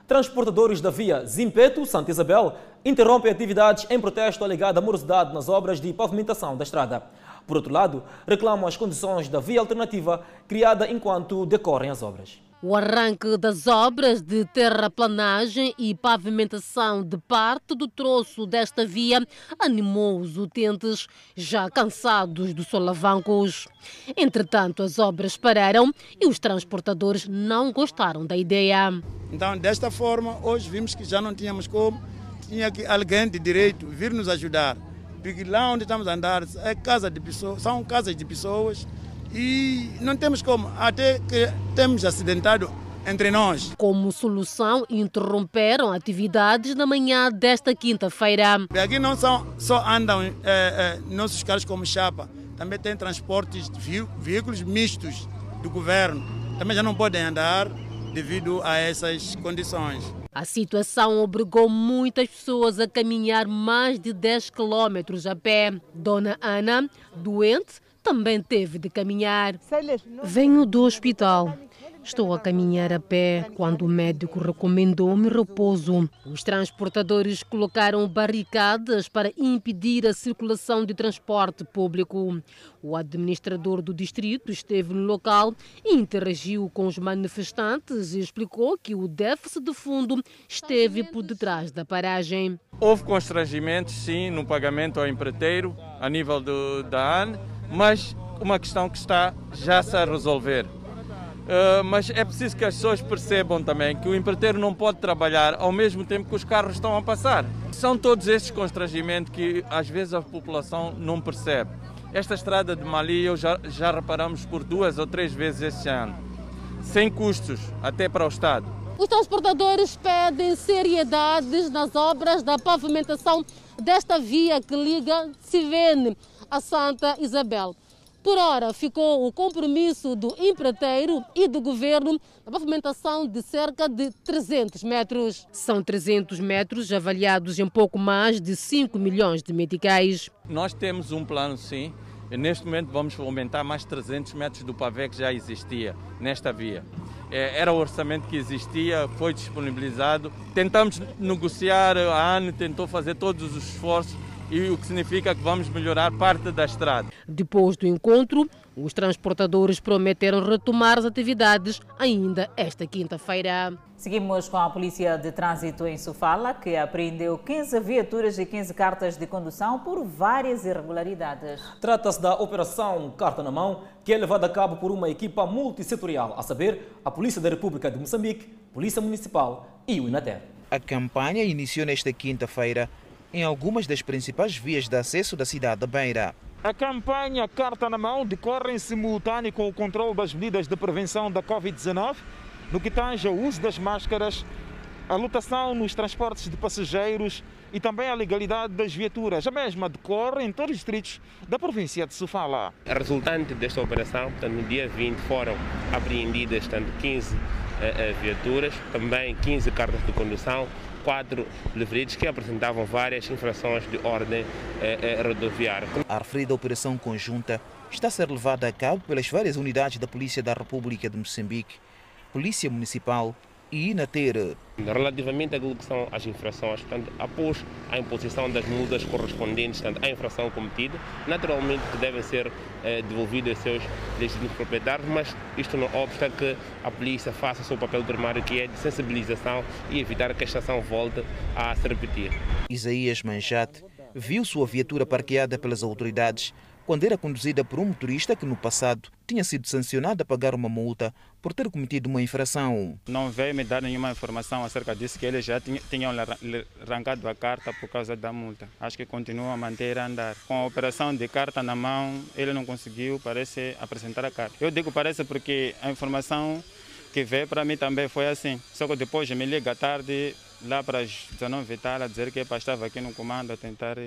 Transportadores da via Zimpeto-Santa Isabel interrompem atividades em protesto alegado à morosidade nas obras de pavimentação da estrada. Por outro lado, reclamam as condições da via alternativa criada enquanto decorrem as obras.
O arranque das obras de terraplanagem e pavimentação de parte do troço desta via animou os utentes, já cansados dos solavancos. Entretanto, as obras pararam e os transportadores não gostaram da ideia.
Então, desta forma, hoje vimos que já não tínhamos como, tinha que alguém de direito vir nos ajudar. Porque lá onde estamos a andar é casa de pessoas, são casas de pessoas e não temos como, até que temos acidentado entre nós.
Como solução, interromperam atividades na manhã desta quinta-feira.
Aqui não são, só andam é, é, nossos carros como chapa, também tem transportes de veículos mistos do governo. Também já não podem andar devido a essas condições.
A situação obrigou muitas pessoas a caminhar mais de 10 quilômetros a pé. Dona Ana, doente, também teve de caminhar.
Venho do hospital.
Estou a caminhar a pé quando o médico recomendou-me repouso. Os transportadores colocaram barricadas para impedir a circulação de transporte público. O administrador do distrito esteve no local e interagiu com os manifestantes e explicou que o déficit de fundo esteve por detrás da paragem.
Houve constrangimentos, sim, no pagamento ao empreiteiro, a nível do, da AN, mas uma questão que está já -se a resolver. Uh, mas é preciso que as pessoas percebam também que o empreiteiro não pode trabalhar ao mesmo tempo que os carros estão a passar. São todos estes constrangimentos que às vezes a população não percebe. Esta estrada de Mali eu já, já reparamos por duas ou três vezes este ano, sem custos, até para o Estado.
Os transportadores pedem seriedades nas obras da pavimentação desta via que liga Sivene a Santa Isabel. Por hora, ficou o compromisso do empreiteiro e do governo na pavimentação de cerca de 300 metros. São 300 metros avaliados em pouco mais de 5 milhões de meticais.
Nós temos um plano, sim. E neste momento vamos aumentar mais 300 metros do pavê que já existia nesta via. É, era o orçamento que existia, foi disponibilizado. Tentamos negociar, a ANE tentou fazer todos os esforços e o que significa que vamos melhorar parte da estrada.
Depois do encontro, os transportadores prometeram retomar as atividades ainda esta quinta-feira.
Seguimos com a Polícia de Trânsito em Sofala, que apreendeu 15 viaturas e 15 cartas de condução por várias irregularidades.
Trata-se da Operação Carta na Mão, que é levada a cabo por uma equipa multissetorial, a saber, a Polícia da República de Moçambique, Polícia Municipal e o INATER.
A campanha iniciou nesta quinta-feira em algumas das principais vias de acesso da cidade da Beira.
A campanha Carta na Mão decorre em simultâneo com o controle das medidas de prevenção da Covid-19, no que tange ao uso das máscaras, a lotação nos transportes de passageiros e também a legalidade das viaturas. A mesma decorre em todos os distritos da província de Sofala.
A resultante desta operação, portanto, no dia 20 foram apreendidas tanto 15 uh, uh, viaturas, também 15 cartas de condução, quatro livretes que apresentavam várias infrações de ordem eh, eh, rodoviária.
A referida operação conjunta está a ser levada a cabo pelas várias unidades da Polícia da República de Moçambique, Polícia Municipal e INATER.
Relativamente àquilo que são as infrações, portanto, após a imposição das multas correspondentes portanto, à infração cometida, naturalmente que devem ser eh, devolvidas aos seus legítimos proprietários, mas isto não obsta que a polícia faça o seu papel primário, que é de sensibilização e evitar que esta ação volte a se repetir.
Isaías Manjate viu sua viatura parqueada pelas autoridades quando era conduzida por um motorista que no passado tinha sido sancionado a pagar uma multa por ter cometido uma infração.
Não veio me dar nenhuma informação acerca disso, que eles já tinham arrancado a carta por causa da multa. Acho que continua a manter a andar. Com a operação de carta na mão, ele não conseguiu, parece, apresentar a carta. Eu digo parece porque a informação que veio para mim também foi assim. Só que depois me liga tarde, lá para as 19 e tal, a dizer que estava aqui no comando a tentar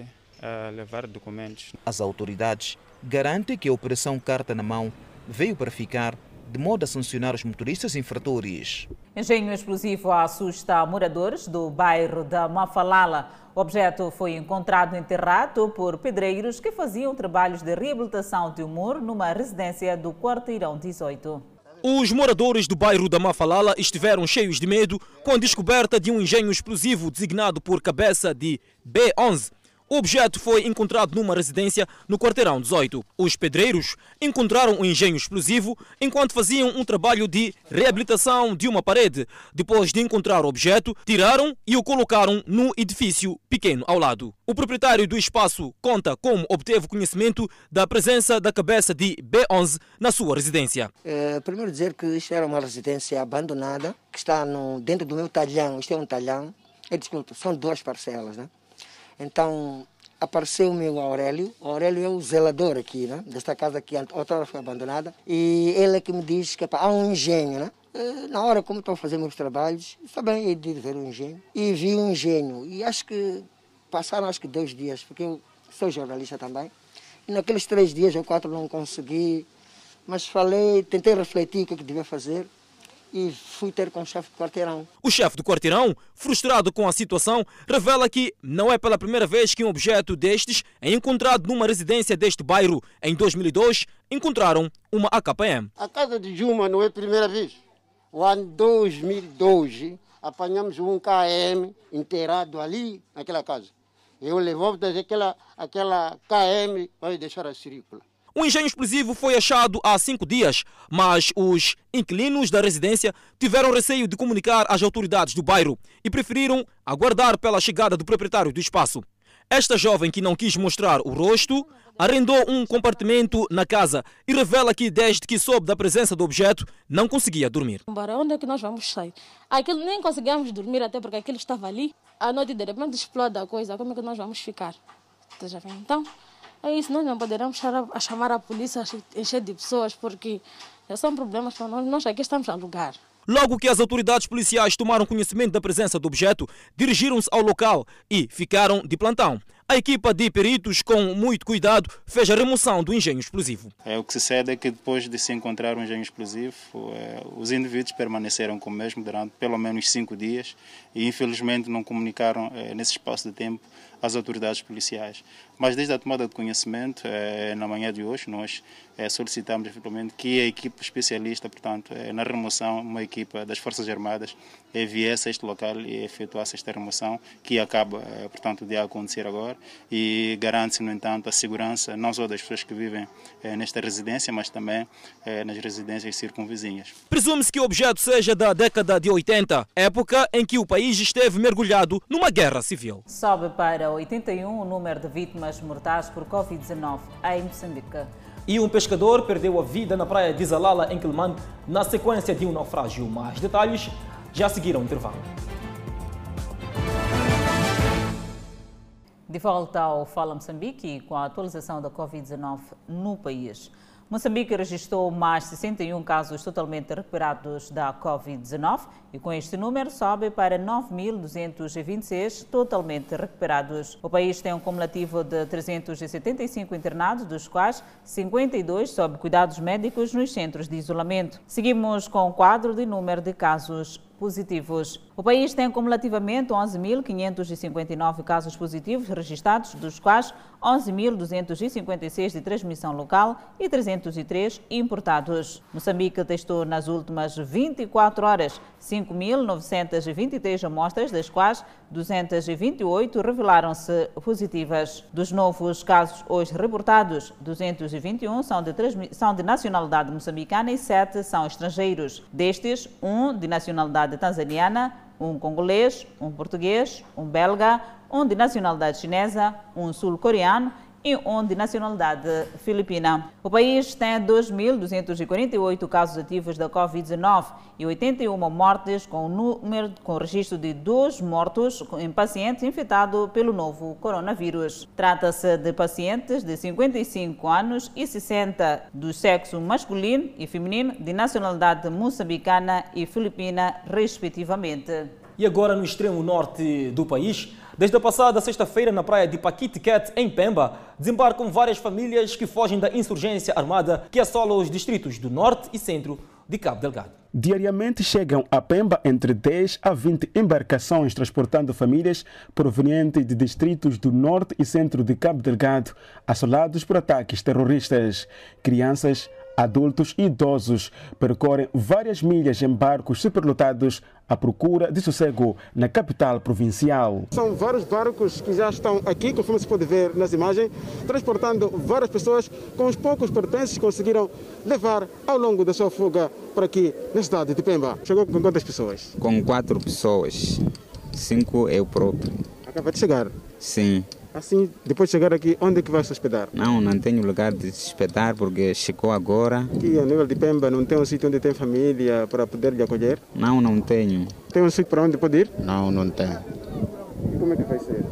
a levar documentos.
As autoridades garantem que a Operação Carta na Mão veio para ficar de modo a sancionar os motoristas infratores.
Engenho explosivo assusta moradores do bairro da Mafalala. O objeto foi encontrado enterrado por pedreiros que faziam trabalhos de reabilitação de um muro numa residência do Quarteirão 18.
Os moradores do bairro da Mafalala estiveram cheios de medo com a descoberta de um engenho explosivo designado por cabeça de B11 o objeto foi encontrado numa residência no quarteirão 18. Os pedreiros encontraram um engenho explosivo enquanto faziam um trabalho de reabilitação de uma parede. Depois de encontrar o objeto, tiraram e o colocaram no edifício pequeno ao lado. O proprietário do espaço conta como obteve conhecimento da presença da cabeça de B11 na sua residência.
É, primeiro dizer que isto era uma residência abandonada que está no, dentro do meu talhão. Isto é um talhão. É, desculpa, são duas parcelas, né? Então apareceu o meu Aurélio. O Aurélio é o zelador aqui, né? Desta casa que outra hora foi abandonada. E ele é que me diz que há um engenho, né? Na hora como estou a fazer meus trabalhos, está bem, eu de ver o engenho. E vi o engenho. E acho que passaram acho que dois dias, porque eu sou jornalista também. E naqueles três dias ou quatro não consegui. Mas falei, tentei refletir o que, é que devia fazer e fui ter com o chefe do quarteirão.
O chefe do quarteirão, frustrado com a situação, revela que não é pela primeira vez que um objeto destes é encontrado numa residência deste bairro. Em 2002, encontraram uma AKPM.
A casa de Juma não é a primeira vez.
O ano 2002, apanhamos um KM inteirado ali naquela casa. Eu levou aquela, aquela KM para deixar a circula.
O engenho explosivo foi achado há cinco dias, mas os inquilinos da residência tiveram receio de comunicar às autoridades do bairro e preferiram aguardar pela chegada do proprietário do espaço. Esta jovem que não quis mostrar o rosto arrendou um compartimento na casa e revela que desde que soube da presença do objeto não conseguia dormir.
Embora, onde é que nós vamos sair? Aquilo nem conseguíamos dormir até porque aquilo estava ali. À noite de repente explode a coisa, como é que nós vamos ficar? Então, é isso, nós não poderemos chamar a polícia, encher de pessoas, porque são problemas para nós, nós aqui estamos a alugar.
Logo que as autoridades policiais tomaram conhecimento da presença do objeto, dirigiram-se ao local e ficaram de plantão. A equipa de peritos, com muito cuidado, fez a remoção do engenho explosivo.
É, o que sucede é que depois de se encontrar um engenho explosivo, é, os indivíduos permaneceram com o mesmo durante pelo menos cinco dias e infelizmente não comunicaram é, nesse espaço de tempo às autoridades policiais. Mas desde a tomada de conhecimento, é, na manhã de hoje, nós é, solicitamos efetivamente que a equipe especialista, portanto, é, na remoção, uma equipa das Forças Armadas, viesse a este local e efetuasse esta remoção, que acaba, portanto, de acontecer agora e garante-se, no entanto, a segurança não só das pessoas que vivem nesta residência, mas também nas residências circunvizinhas.
Presume-se que o objeto seja da década de 80, época em que o país esteve mergulhado numa guerra civil.
Sobe para 81 o número de vítimas mortais por Covid-19 em Moçambique.
E um pescador perdeu a vida na praia de Zalala, em Quelimane, na sequência de um naufrágio. Mais detalhes já seguiram o intervalo.
De volta ao Fala Moçambique com a atualização da Covid-19 no país. Moçambique registrou mais 61 casos totalmente recuperados da Covid-19 e com este número sobe para 9.226 totalmente recuperados. O país tem um cumulativo de 375 internados, dos quais 52 sob cuidados médicos nos centros de isolamento. Seguimos com o quadro de número de casos positivos. O país tem cumulativamente 11.559 casos positivos registrados, dos quais 11.256 de transmissão local e 303 importados. Moçambique testou nas últimas 24 horas 5.923 amostras, das quais 228 revelaram-se positivas. Dos novos casos hoje reportados, 221 são de, são de nacionalidade moçambicana e 7 são estrangeiros. Destes, um de nacionalidade tanzaniana, um congolês, um português, um belga, um de nacionalidade chinesa, um sul-coreano e um de nacionalidade filipina. O país tem 2.248 casos ativos da Covid-19 e 81 mortes, com, número, com registro de dois mortos em pacientes infectados pelo novo coronavírus. Trata-se de pacientes de 55 anos e 60 do sexo masculino e feminino de nacionalidade moçambicana e filipina, respectivamente.
E agora no extremo norte do país, Desde a passada sexta-feira, na praia de Paquitiquete, em Pemba, desembarcam várias famílias que fogem da insurgência armada que assola os distritos do norte e centro de Cabo Delgado.
Diariamente chegam a Pemba entre 10 a 20 embarcações transportando famílias provenientes de distritos do norte e centro de Cabo Delgado, assolados por ataques terroristas. Crianças, adultos e idosos percorrem várias milhas em barcos superlotados à procura de sossego na capital provincial.
São vários barcos que já estão aqui, conforme se pode ver nas imagens, transportando várias pessoas com os poucos pertences que conseguiram levar ao longo da sua fuga por aqui na cidade de Pemba. Chegou com quantas pessoas?
Com quatro pessoas. Cinco eu próprio.
Acaba de chegar?
Sim.
Assim, depois de chegar aqui, onde é que vai se hospedar?
Não, não tenho lugar de se hospedar porque chegou agora.
E a nível de Pemba, não tem um sítio onde tem família para poder lhe acolher?
Não, não tenho.
Tem um sítio para onde pode ir?
Não, não tem.
E como é que vai ser?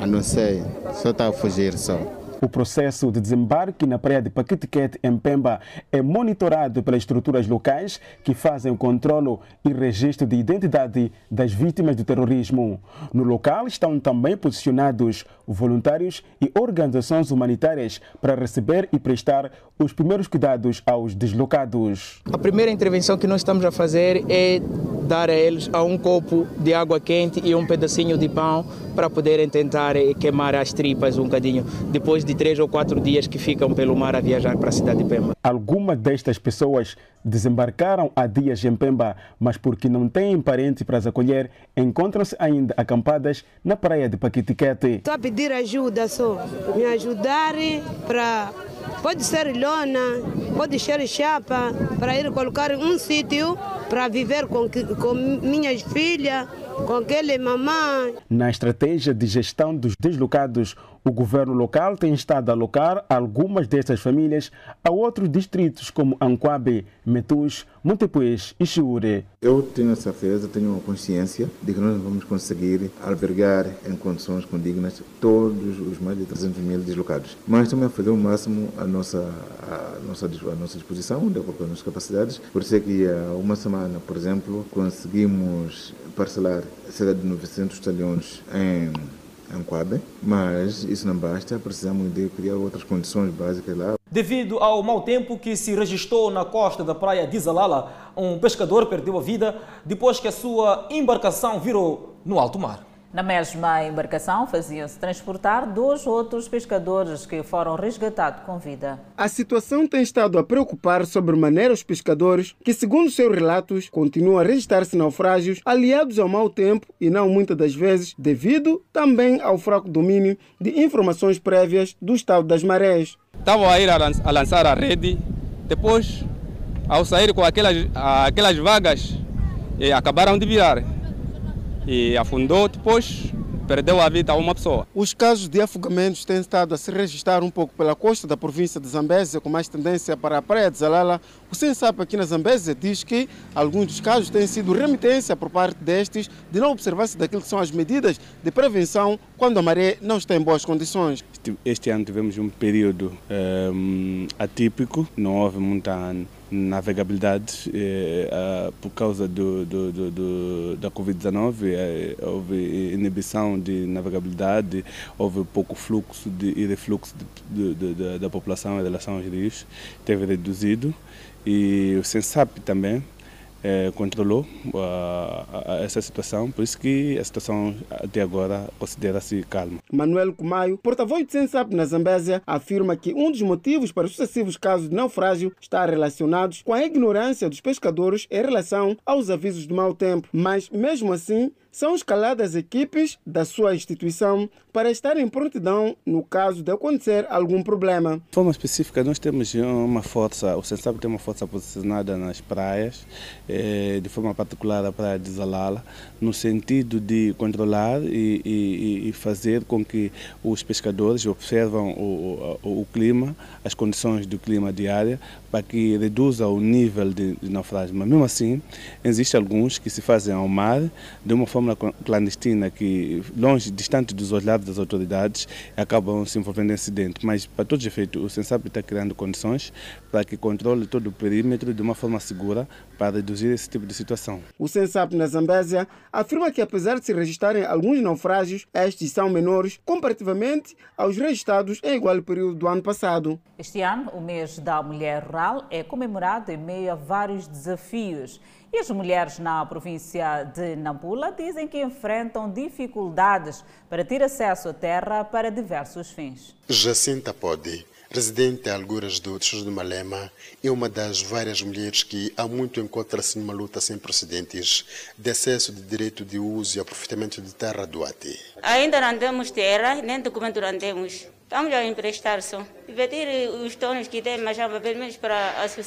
Ah, não sei, só está a fugir só.
O processo de desembarque na praia de Paquitiquete, em Pemba, é monitorado pelas estruturas locais que fazem o controlo e registro de identidade das vítimas do terrorismo. No local estão também posicionados voluntários e organizações humanitárias para receber e prestar os primeiros cuidados aos deslocados.
A primeira intervenção que nós estamos a fazer é
dar a eles um copo de água quente e um pedacinho de pão para poderem tentar queimar as tripas um bocadinho, depois de três ou quatro dias que ficam pelo mar a viajar para a cidade de Pemba.
Algumas destas pessoas desembarcaram há dias em Pemba, mas porque não têm parentes para as acolher, encontram-se ainda acampadas na praia de Paquitiquete.
Estou a pedir ajuda só, me ajudarem para Pode ser lona, pode ser chapa, para ir colocar um sítio para viver com, com minhas filhas, com aquele mamãe.
Na estratégia de gestão dos deslocados, o governo local tem estado a alocar algumas destas famílias a outros distritos como Anquabe, Metus, Montepuez e Chiure.
Eu tenho a certeza, tenho a consciência de que nós vamos conseguir albergar em condições condignas todos os mais de 300 mil deslocados. Mas também fazer o máximo a nossa, a nossa, a nossa disposição, de acordo com as nossas capacidades. Por isso é que há uma semana, por exemplo, conseguimos parcelar cerca de 900 talhões em Anquabe, mas isso não basta, precisamos de criar outras condições básicas lá.
Devido ao mau tempo que se registrou na costa da praia de Zalala, um pescador perdeu a vida depois que a sua embarcação virou no alto mar.
Na mesma embarcação faziam-se transportar dois outros pescadores que foram resgatados com vida.
A situação tem estado a preocupar sobremaneira os pescadores, que, segundo seus relatos, continuam a registrar-se naufrágios aliados ao mau tempo e não muitas das vezes devido também ao fraco domínio de informações prévias do estado das marés.
Estavam a ir a lançar a rede, depois, ao sair com aquelas, aquelas vagas, eh, acabaram de virar e afundou, depois perdeu a vida a uma pessoa.
Os casos de afogamentos têm estado a se registrar um pouco pela costa da província de Zambésia, com mais tendência para a praia de Zalala. O Sensap aqui na Zambésia diz que alguns dos casos têm sido remitência por parte destes de não observância daquilo que são as medidas de prevenção quando a maré não está em boas condições.
Este ano tivemos um período um, atípico, não houve muita navegabilidade eh, por causa do, do, do, do da Covid-19. Eh, houve inibição de navegabilidade, houve pouco fluxo de, e refluxo de, de, da população em relação aos rios, teve reduzido. E o Sensap também eh, controlou uh, essa situação, por isso que a situação até agora considera-se calma.
Manuel Kumayo, porta-voz de Sensap na Zambésia, afirma que um dos motivos para os sucessivos casos de naufrágio está relacionados com a ignorância dos pescadores em relação aos avisos de mau tempo, mas mesmo assim são escaladas equipes da sua instituição para estar em prontidão no caso de acontecer algum problema.
De forma específica, nós temos uma força, o Sensab tem uma força posicionada nas praias, eh, de forma particular a praia de Zalala, no sentido de controlar e, e, e fazer com que os pescadores observam o, o, o, clima, as condições do clima diária, para que reduza o nível de, de naufrágio. Mas mesmo assim, existem alguns que se fazem ao mar de uma forma clandestina, que longe, distante dos olhares das autoridades, acabam se envolvendo em acidente. Mas, para todos os efeitos, o Sensap está criando condições para que controle todo o perímetro de uma forma segura para reduzir esse tipo de situação.
O Sensap na Zambésia afirma que, apesar de se registrarem alguns naufrágios, estes são menores comparativamente aos registrados em igual período do ano passado.
Este ano, o mês da mulher rural é comemorado em meio a vários desafios. E as mulheres na província de Nampula dizem que enfrentam dificuldades para ter acesso à terra para diversos fins.
Jacinta Pode, residente de Alguras do Distrito de Malema, é uma das várias mulheres que há muito encontra-se numa luta sem precedentes de acesso de direito de uso e aproveitamento de terra do ATI.
Ainda não temos terra, nem documento não temos. Estamos a emprestar só. Invertir os tons que tem, mas já pelo menos para as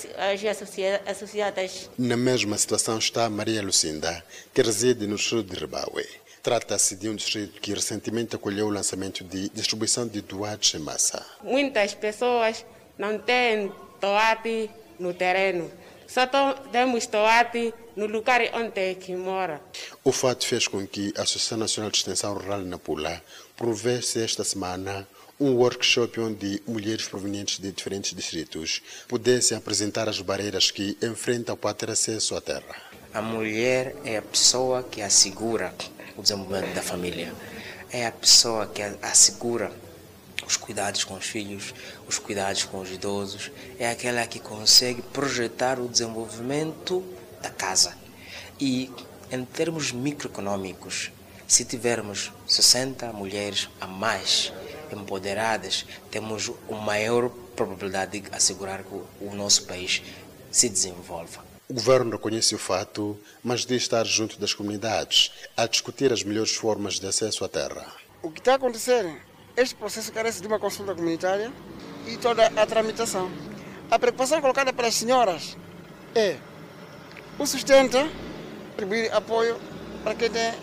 associadas.
Na mesma situação está Maria Lucinda, que reside no distrito de Ribaue. Trata-se de um distrito que recentemente acolheu o lançamento de distribuição de doados em massa.
Muitas pessoas não têm toate no terreno. Só temos toate no lugar onde que mora.
O fato fez com que a Associação Nacional de Extensão Rural na Pula provesse esta semana um workshop onde mulheres provenientes de diferentes distritos pudessem apresentar as barreiras que enfrentam para ter acesso à terra.
A mulher é a pessoa que assegura o desenvolvimento da família, é a pessoa que assegura os cuidados com os filhos, os cuidados com os idosos, é aquela que consegue projetar o desenvolvimento da casa. E Em termos microeconômicos, se tivermos 60 mulheres a mais empoderadas, temos uma maior probabilidade de assegurar que o nosso país se desenvolva.
O governo reconhece o fato, mas diz estar junto das comunidades a discutir as melhores formas de acesso à terra.
O que está acontecendo? Este processo carece de uma consulta comunitária e toda a tramitação. A preocupação colocada pelas senhoras é o sustento, atribuir apoio para quem tem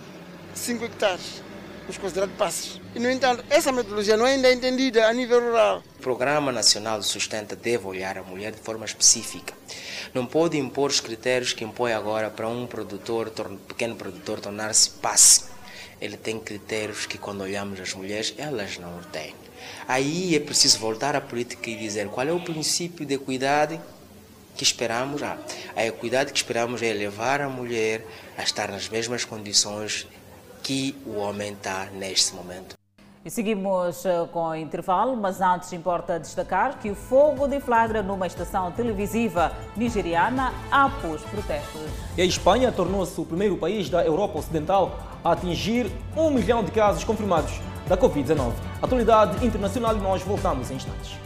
5 hectares, os considerados passos. E, no entanto, essa metodologia não é ainda entendida a nível rural.
O Programa Nacional de Sustenta deve olhar a mulher de forma específica. Não pode impor os critérios que impõe agora para um produtor, pequeno produtor, tornar-se passe. Ele tem critérios que, quando olhamos as mulheres, elas não têm. Aí é preciso voltar à política e dizer qual é o princípio de equidade que esperamos. Ah, a equidade que esperamos é levar a mulher a estar nas mesmas condições que o homem está neste momento.
E seguimos eh, com o intervalo, mas antes importa destacar que o fogo deflagra numa estação televisiva nigeriana após protestos.
E a Espanha tornou-se o primeiro país da Europa Ocidental a atingir um milhão de casos confirmados da Covid-19. Atualidade internacional e nós voltamos em instantes.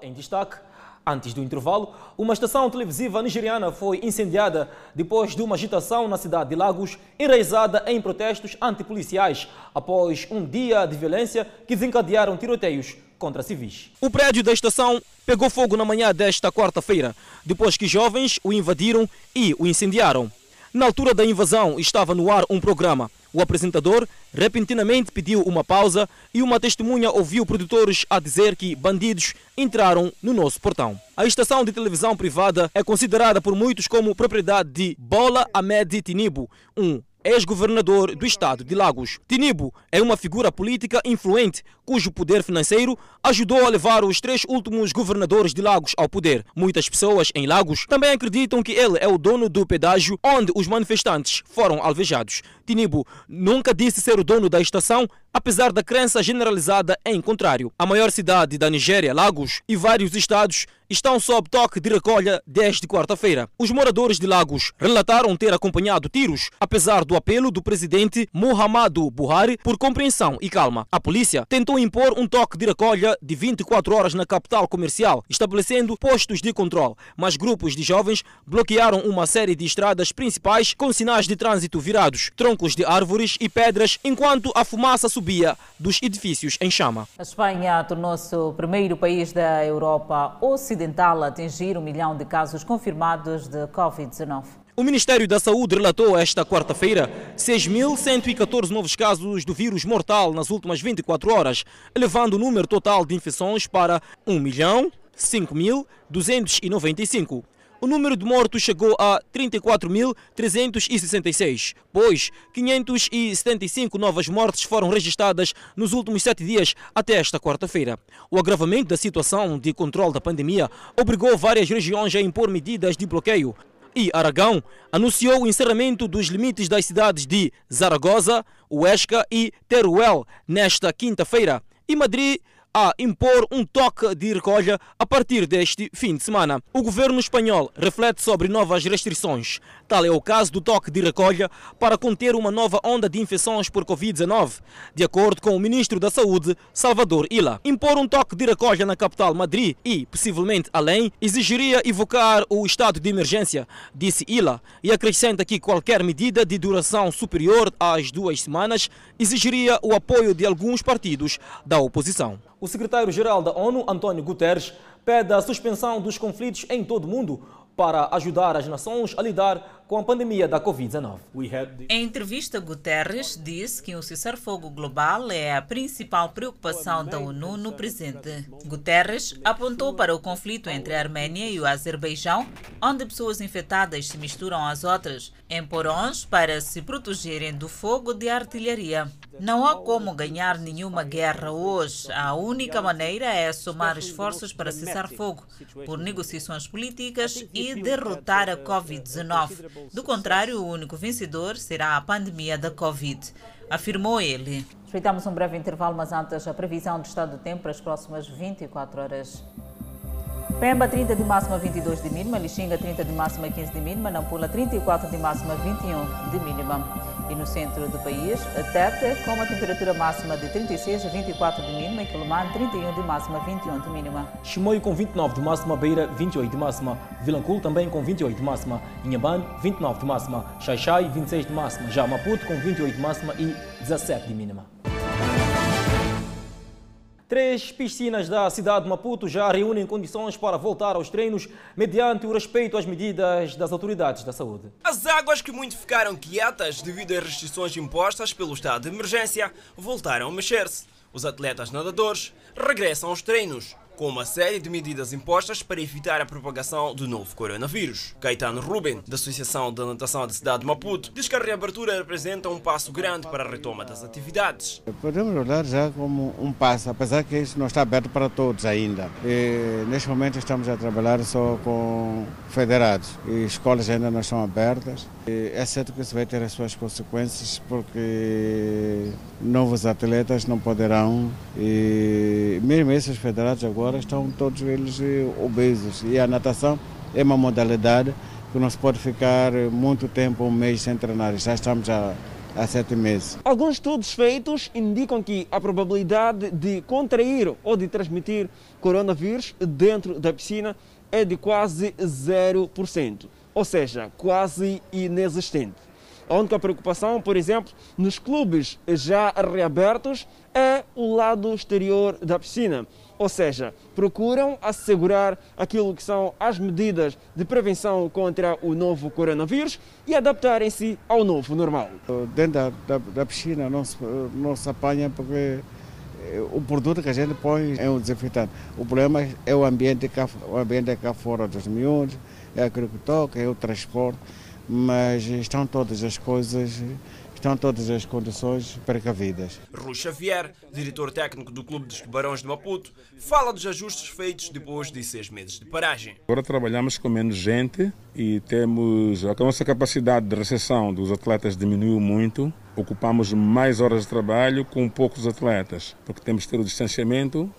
Em destaque, Antes do intervalo, uma estação televisiva nigeriana foi incendiada depois de uma agitação na cidade de Lagos, enraizada em protestos antipoliciais, após um dia de violência que desencadearam tiroteios contra civis. O prédio da estação pegou fogo na manhã desta quarta-feira, depois que jovens o invadiram e o incendiaram. Na altura da invasão, estava no ar um programa. O apresentador repentinamente pediu uma pausa e uma testemunha ouviu produtores a dizer que bandidos entraram no nosso portão. A estação de televisão privada é considerada por muitos como propriedade de Bola Ahmed Tinibo, um ex-governador do estado de Lagos. Tinibo é uma figura política influente cujo poder financeiro ajudou a levar os três últimos governadores de Lagos ao poder. Muitas pessoas em Lagos também acreditam que ele é o dono do pedágio onde os manifestantes foram alvejados. Tinibo nunca disse ser o dono da estação, apesar da crença generalizada em contrário. A maior cidade da Nigéria, Lagos, e vários estados estão sob toque de recolha desde quarta-feira. Os moradores de Lagos relataram ter acompanhado tiros, apesar do apelo do presidente Muhammadu Buhari por compreensão e calma. A polícia tentou impor um toque de recolha de 24 horas na capital comercial, estabelecendo postos de controle, mas grupos de jovens bloquearam uma série de estradas principais com sinais de trânsito virados, troncos de árvores e pedras, enquanto a fumaça subia dos edifícios em chama.
A Espanha tornou-se o primeiro país da Europa Ocidental a atingir um milhão de casos confirmados de Covid-19.
O Ministério da Saúde relatou esta quarta-feira 6.114 novos casos do vírus mortal nas últimas 24 horas, elevando o número total de infecções para 1.005.295. O número de mortos chegou a 34.366, pois 575 novas mortes foram registradas nos últimos sete dias até esta quarta-feira. O agravamento da situação de controle da pandemia obrigou várias regiões a impor medidas de bloqueio e Aragão anunciou o encerramento dos limites das cidades de Zaragoza, Huesca e Teruel nesta quinta-feira. E Madrid a impor um toque de recolha a partir deste fim de semana. O governo espanhol reflete sobre novas restrições. Tal é o caso do toque de recolha para conter uma nova onda de infecções por Covid-19, de acordo com o ministro da Saúde, Salvador Ila. Impor um toque de recolha na capital Madrid e, possivelmente além, exigiria evocar o estado de emergência, disse Ila, e acrescenta que qualquer medida de duração superior às duas semanas exigiria o apoio de alguns partidos da oposição. O secretário-geral da ONU, António Guterres, pede a suspensão dos conflitos em todo o mundo para ajudar as nações a lidar com a pandemia da Covid-19.
Em entrevista, Guterres disse que o cessar-fogo global é a principal preocupação da ONU no presente. Guterres apontou para o conflito entre a Arménia e o Azerbaijão, onde pessoas infectadas se misturam às outras, em porões para se protegerem do fogo de artilharia. Não há como ganhar nenhuma guerra hoje. A única maneira é somar esforços para cessar fogo, por negociações políticas e derrotar a Covid-19. Do contrário, o único vencedor será a pandemia da Covid, afirmou ele. Respeitamos um breve intervalo, mas antes a previsão do estado do tempo para as próximas 24 horas. Pemba 30 de máxima 22 de mínima, Lixinga 30 de máxima 15 de mínima, Nampula 34 de máxima 21 de mínima. E no centro do país, Tete com uma temperatura máxima de 36 a 24 de mínima e Quilomane 31 de máxima 21 de mínima.
Chimoio com 29 de máxima, Beira 28 de máxima, Vilanculo também com 28 de máxima, Inhambane 29 de máxima, Xaixai 26 de máxima, já Maputo com 28 de máxima e 17 de mínima. Três piscinas da cidade de Maputo já reúnem condições para voltar aos treinos mediante o respeito às medidas das autoridades da saúde.
As águas que muito ficaram quietas devido às restrições impostas pelo estado de emergência voltaram a mexer-se. Os atletas nadadores regressam aos treinos com uma série de medidas impostas para evitar a propagação do novo coronavírus. Caetano Ruben, da Associação da Natação da cidade de Maputo, diz que a reabertura representa um passo grande para a retoma das atividades.
Podemos olhar já como um passo, apesar que isso não está aberto para todos ainda. E, neste momento estamos a trabalhar só com federados e escolas ainda não estão abertas. E é certo que isso vai ter as suas consequências porque novos atletas não poderão e mesmo esses federados agora agora estão todos eles eh, obesos. E a natação é uma modalidade que não se pode ficar muito tempo, um mês sem treinar. Já estamos há, há sete meses.
Alguns estudos feitos indicam que a probabilidade de contrair ou de transmitir coronavírus dentro da piscina é de quase 0%, ou seja, quase inexistente. A única preocupação, por exemplo, nos clubes já reabertos é o lado exterior da piscina, ou seja, procuram assegurar aquilo que são as medidas de prevenção contra o novo coronavírus e adaptarem-se ao novo normal.
Dentro da, da, da, piscina não se, não se apanha porque o produto que a gente põe é um desinfetante. O problema é o ambiente cá, o ambiente cá fora dos miúdos, é aquilo que toca, é o transporte, mas estão todas as coisas estão todas as condições precavidas.
Rui Xavier, diretor técnico do Clube dos Tubarões de Maputo, fala dos ajustes feitos depois de seis meses de paragem.
Agora trabalhamos com menos gente e temos a nossa capacidade de recepção dos atletas diminuiu muito. Ocupamos mais horas de trabalho com poucos atletas, porque temos que ter o distanciamento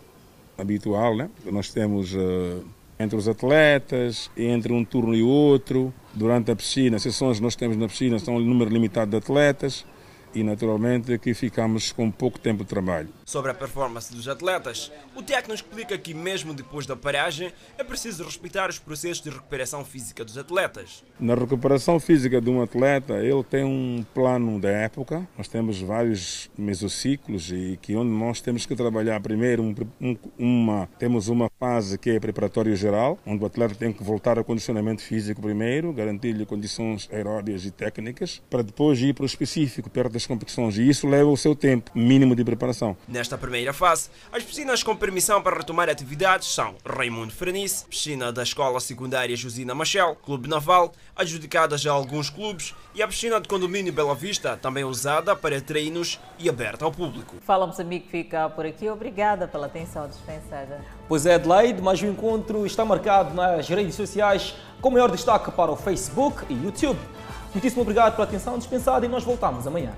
habitual, né? Nós temos uh, entre os atletas, entre um turno e outro, durante a piscina, as sessões que nós temos na piscina são um número limitado de atletas e naturalmente aqui ficamos com pouco tempo de trabalho.
Sobre a performance dos atletas, o técnico explica que mesmo depois da paragem é preciso respeitar os processos de recuperação física dos atletas.
Na recuperação física de um atleta, ele tem um plano da época. Nós temos vários mesociclos e que onde nós temos que trabalhar primeiro um, um, uma temos uma fase que é preparatório geral, onde o atleta tem que voltar ao condicionamento físico primeiro, garantir-lhe condições aeróbias e técnicas, para depois ir para o específico perto das competições e isso leva o seu tempo mínimo de preparação.
Nesta primeira fase, as piscinas com permissão para retomar atividades são Raimundo Frenice, piscina da Escola Secundária Josina Machel, Clube Naval, adjudicadas a alguns clubes, e a piscina de condomínio Bela Vista, também usada para treinos e aberta ao público.
Fala Moçambique fica por aqui. Obrigada pela atenção dispensada.
Pois é, Adelaide, mas o encontro está marcado nas redes sociais com maior destaque para o Facebook e YouTube. Muitíssimo obrigado pela atenção dispensada e nós voltamos amanhã.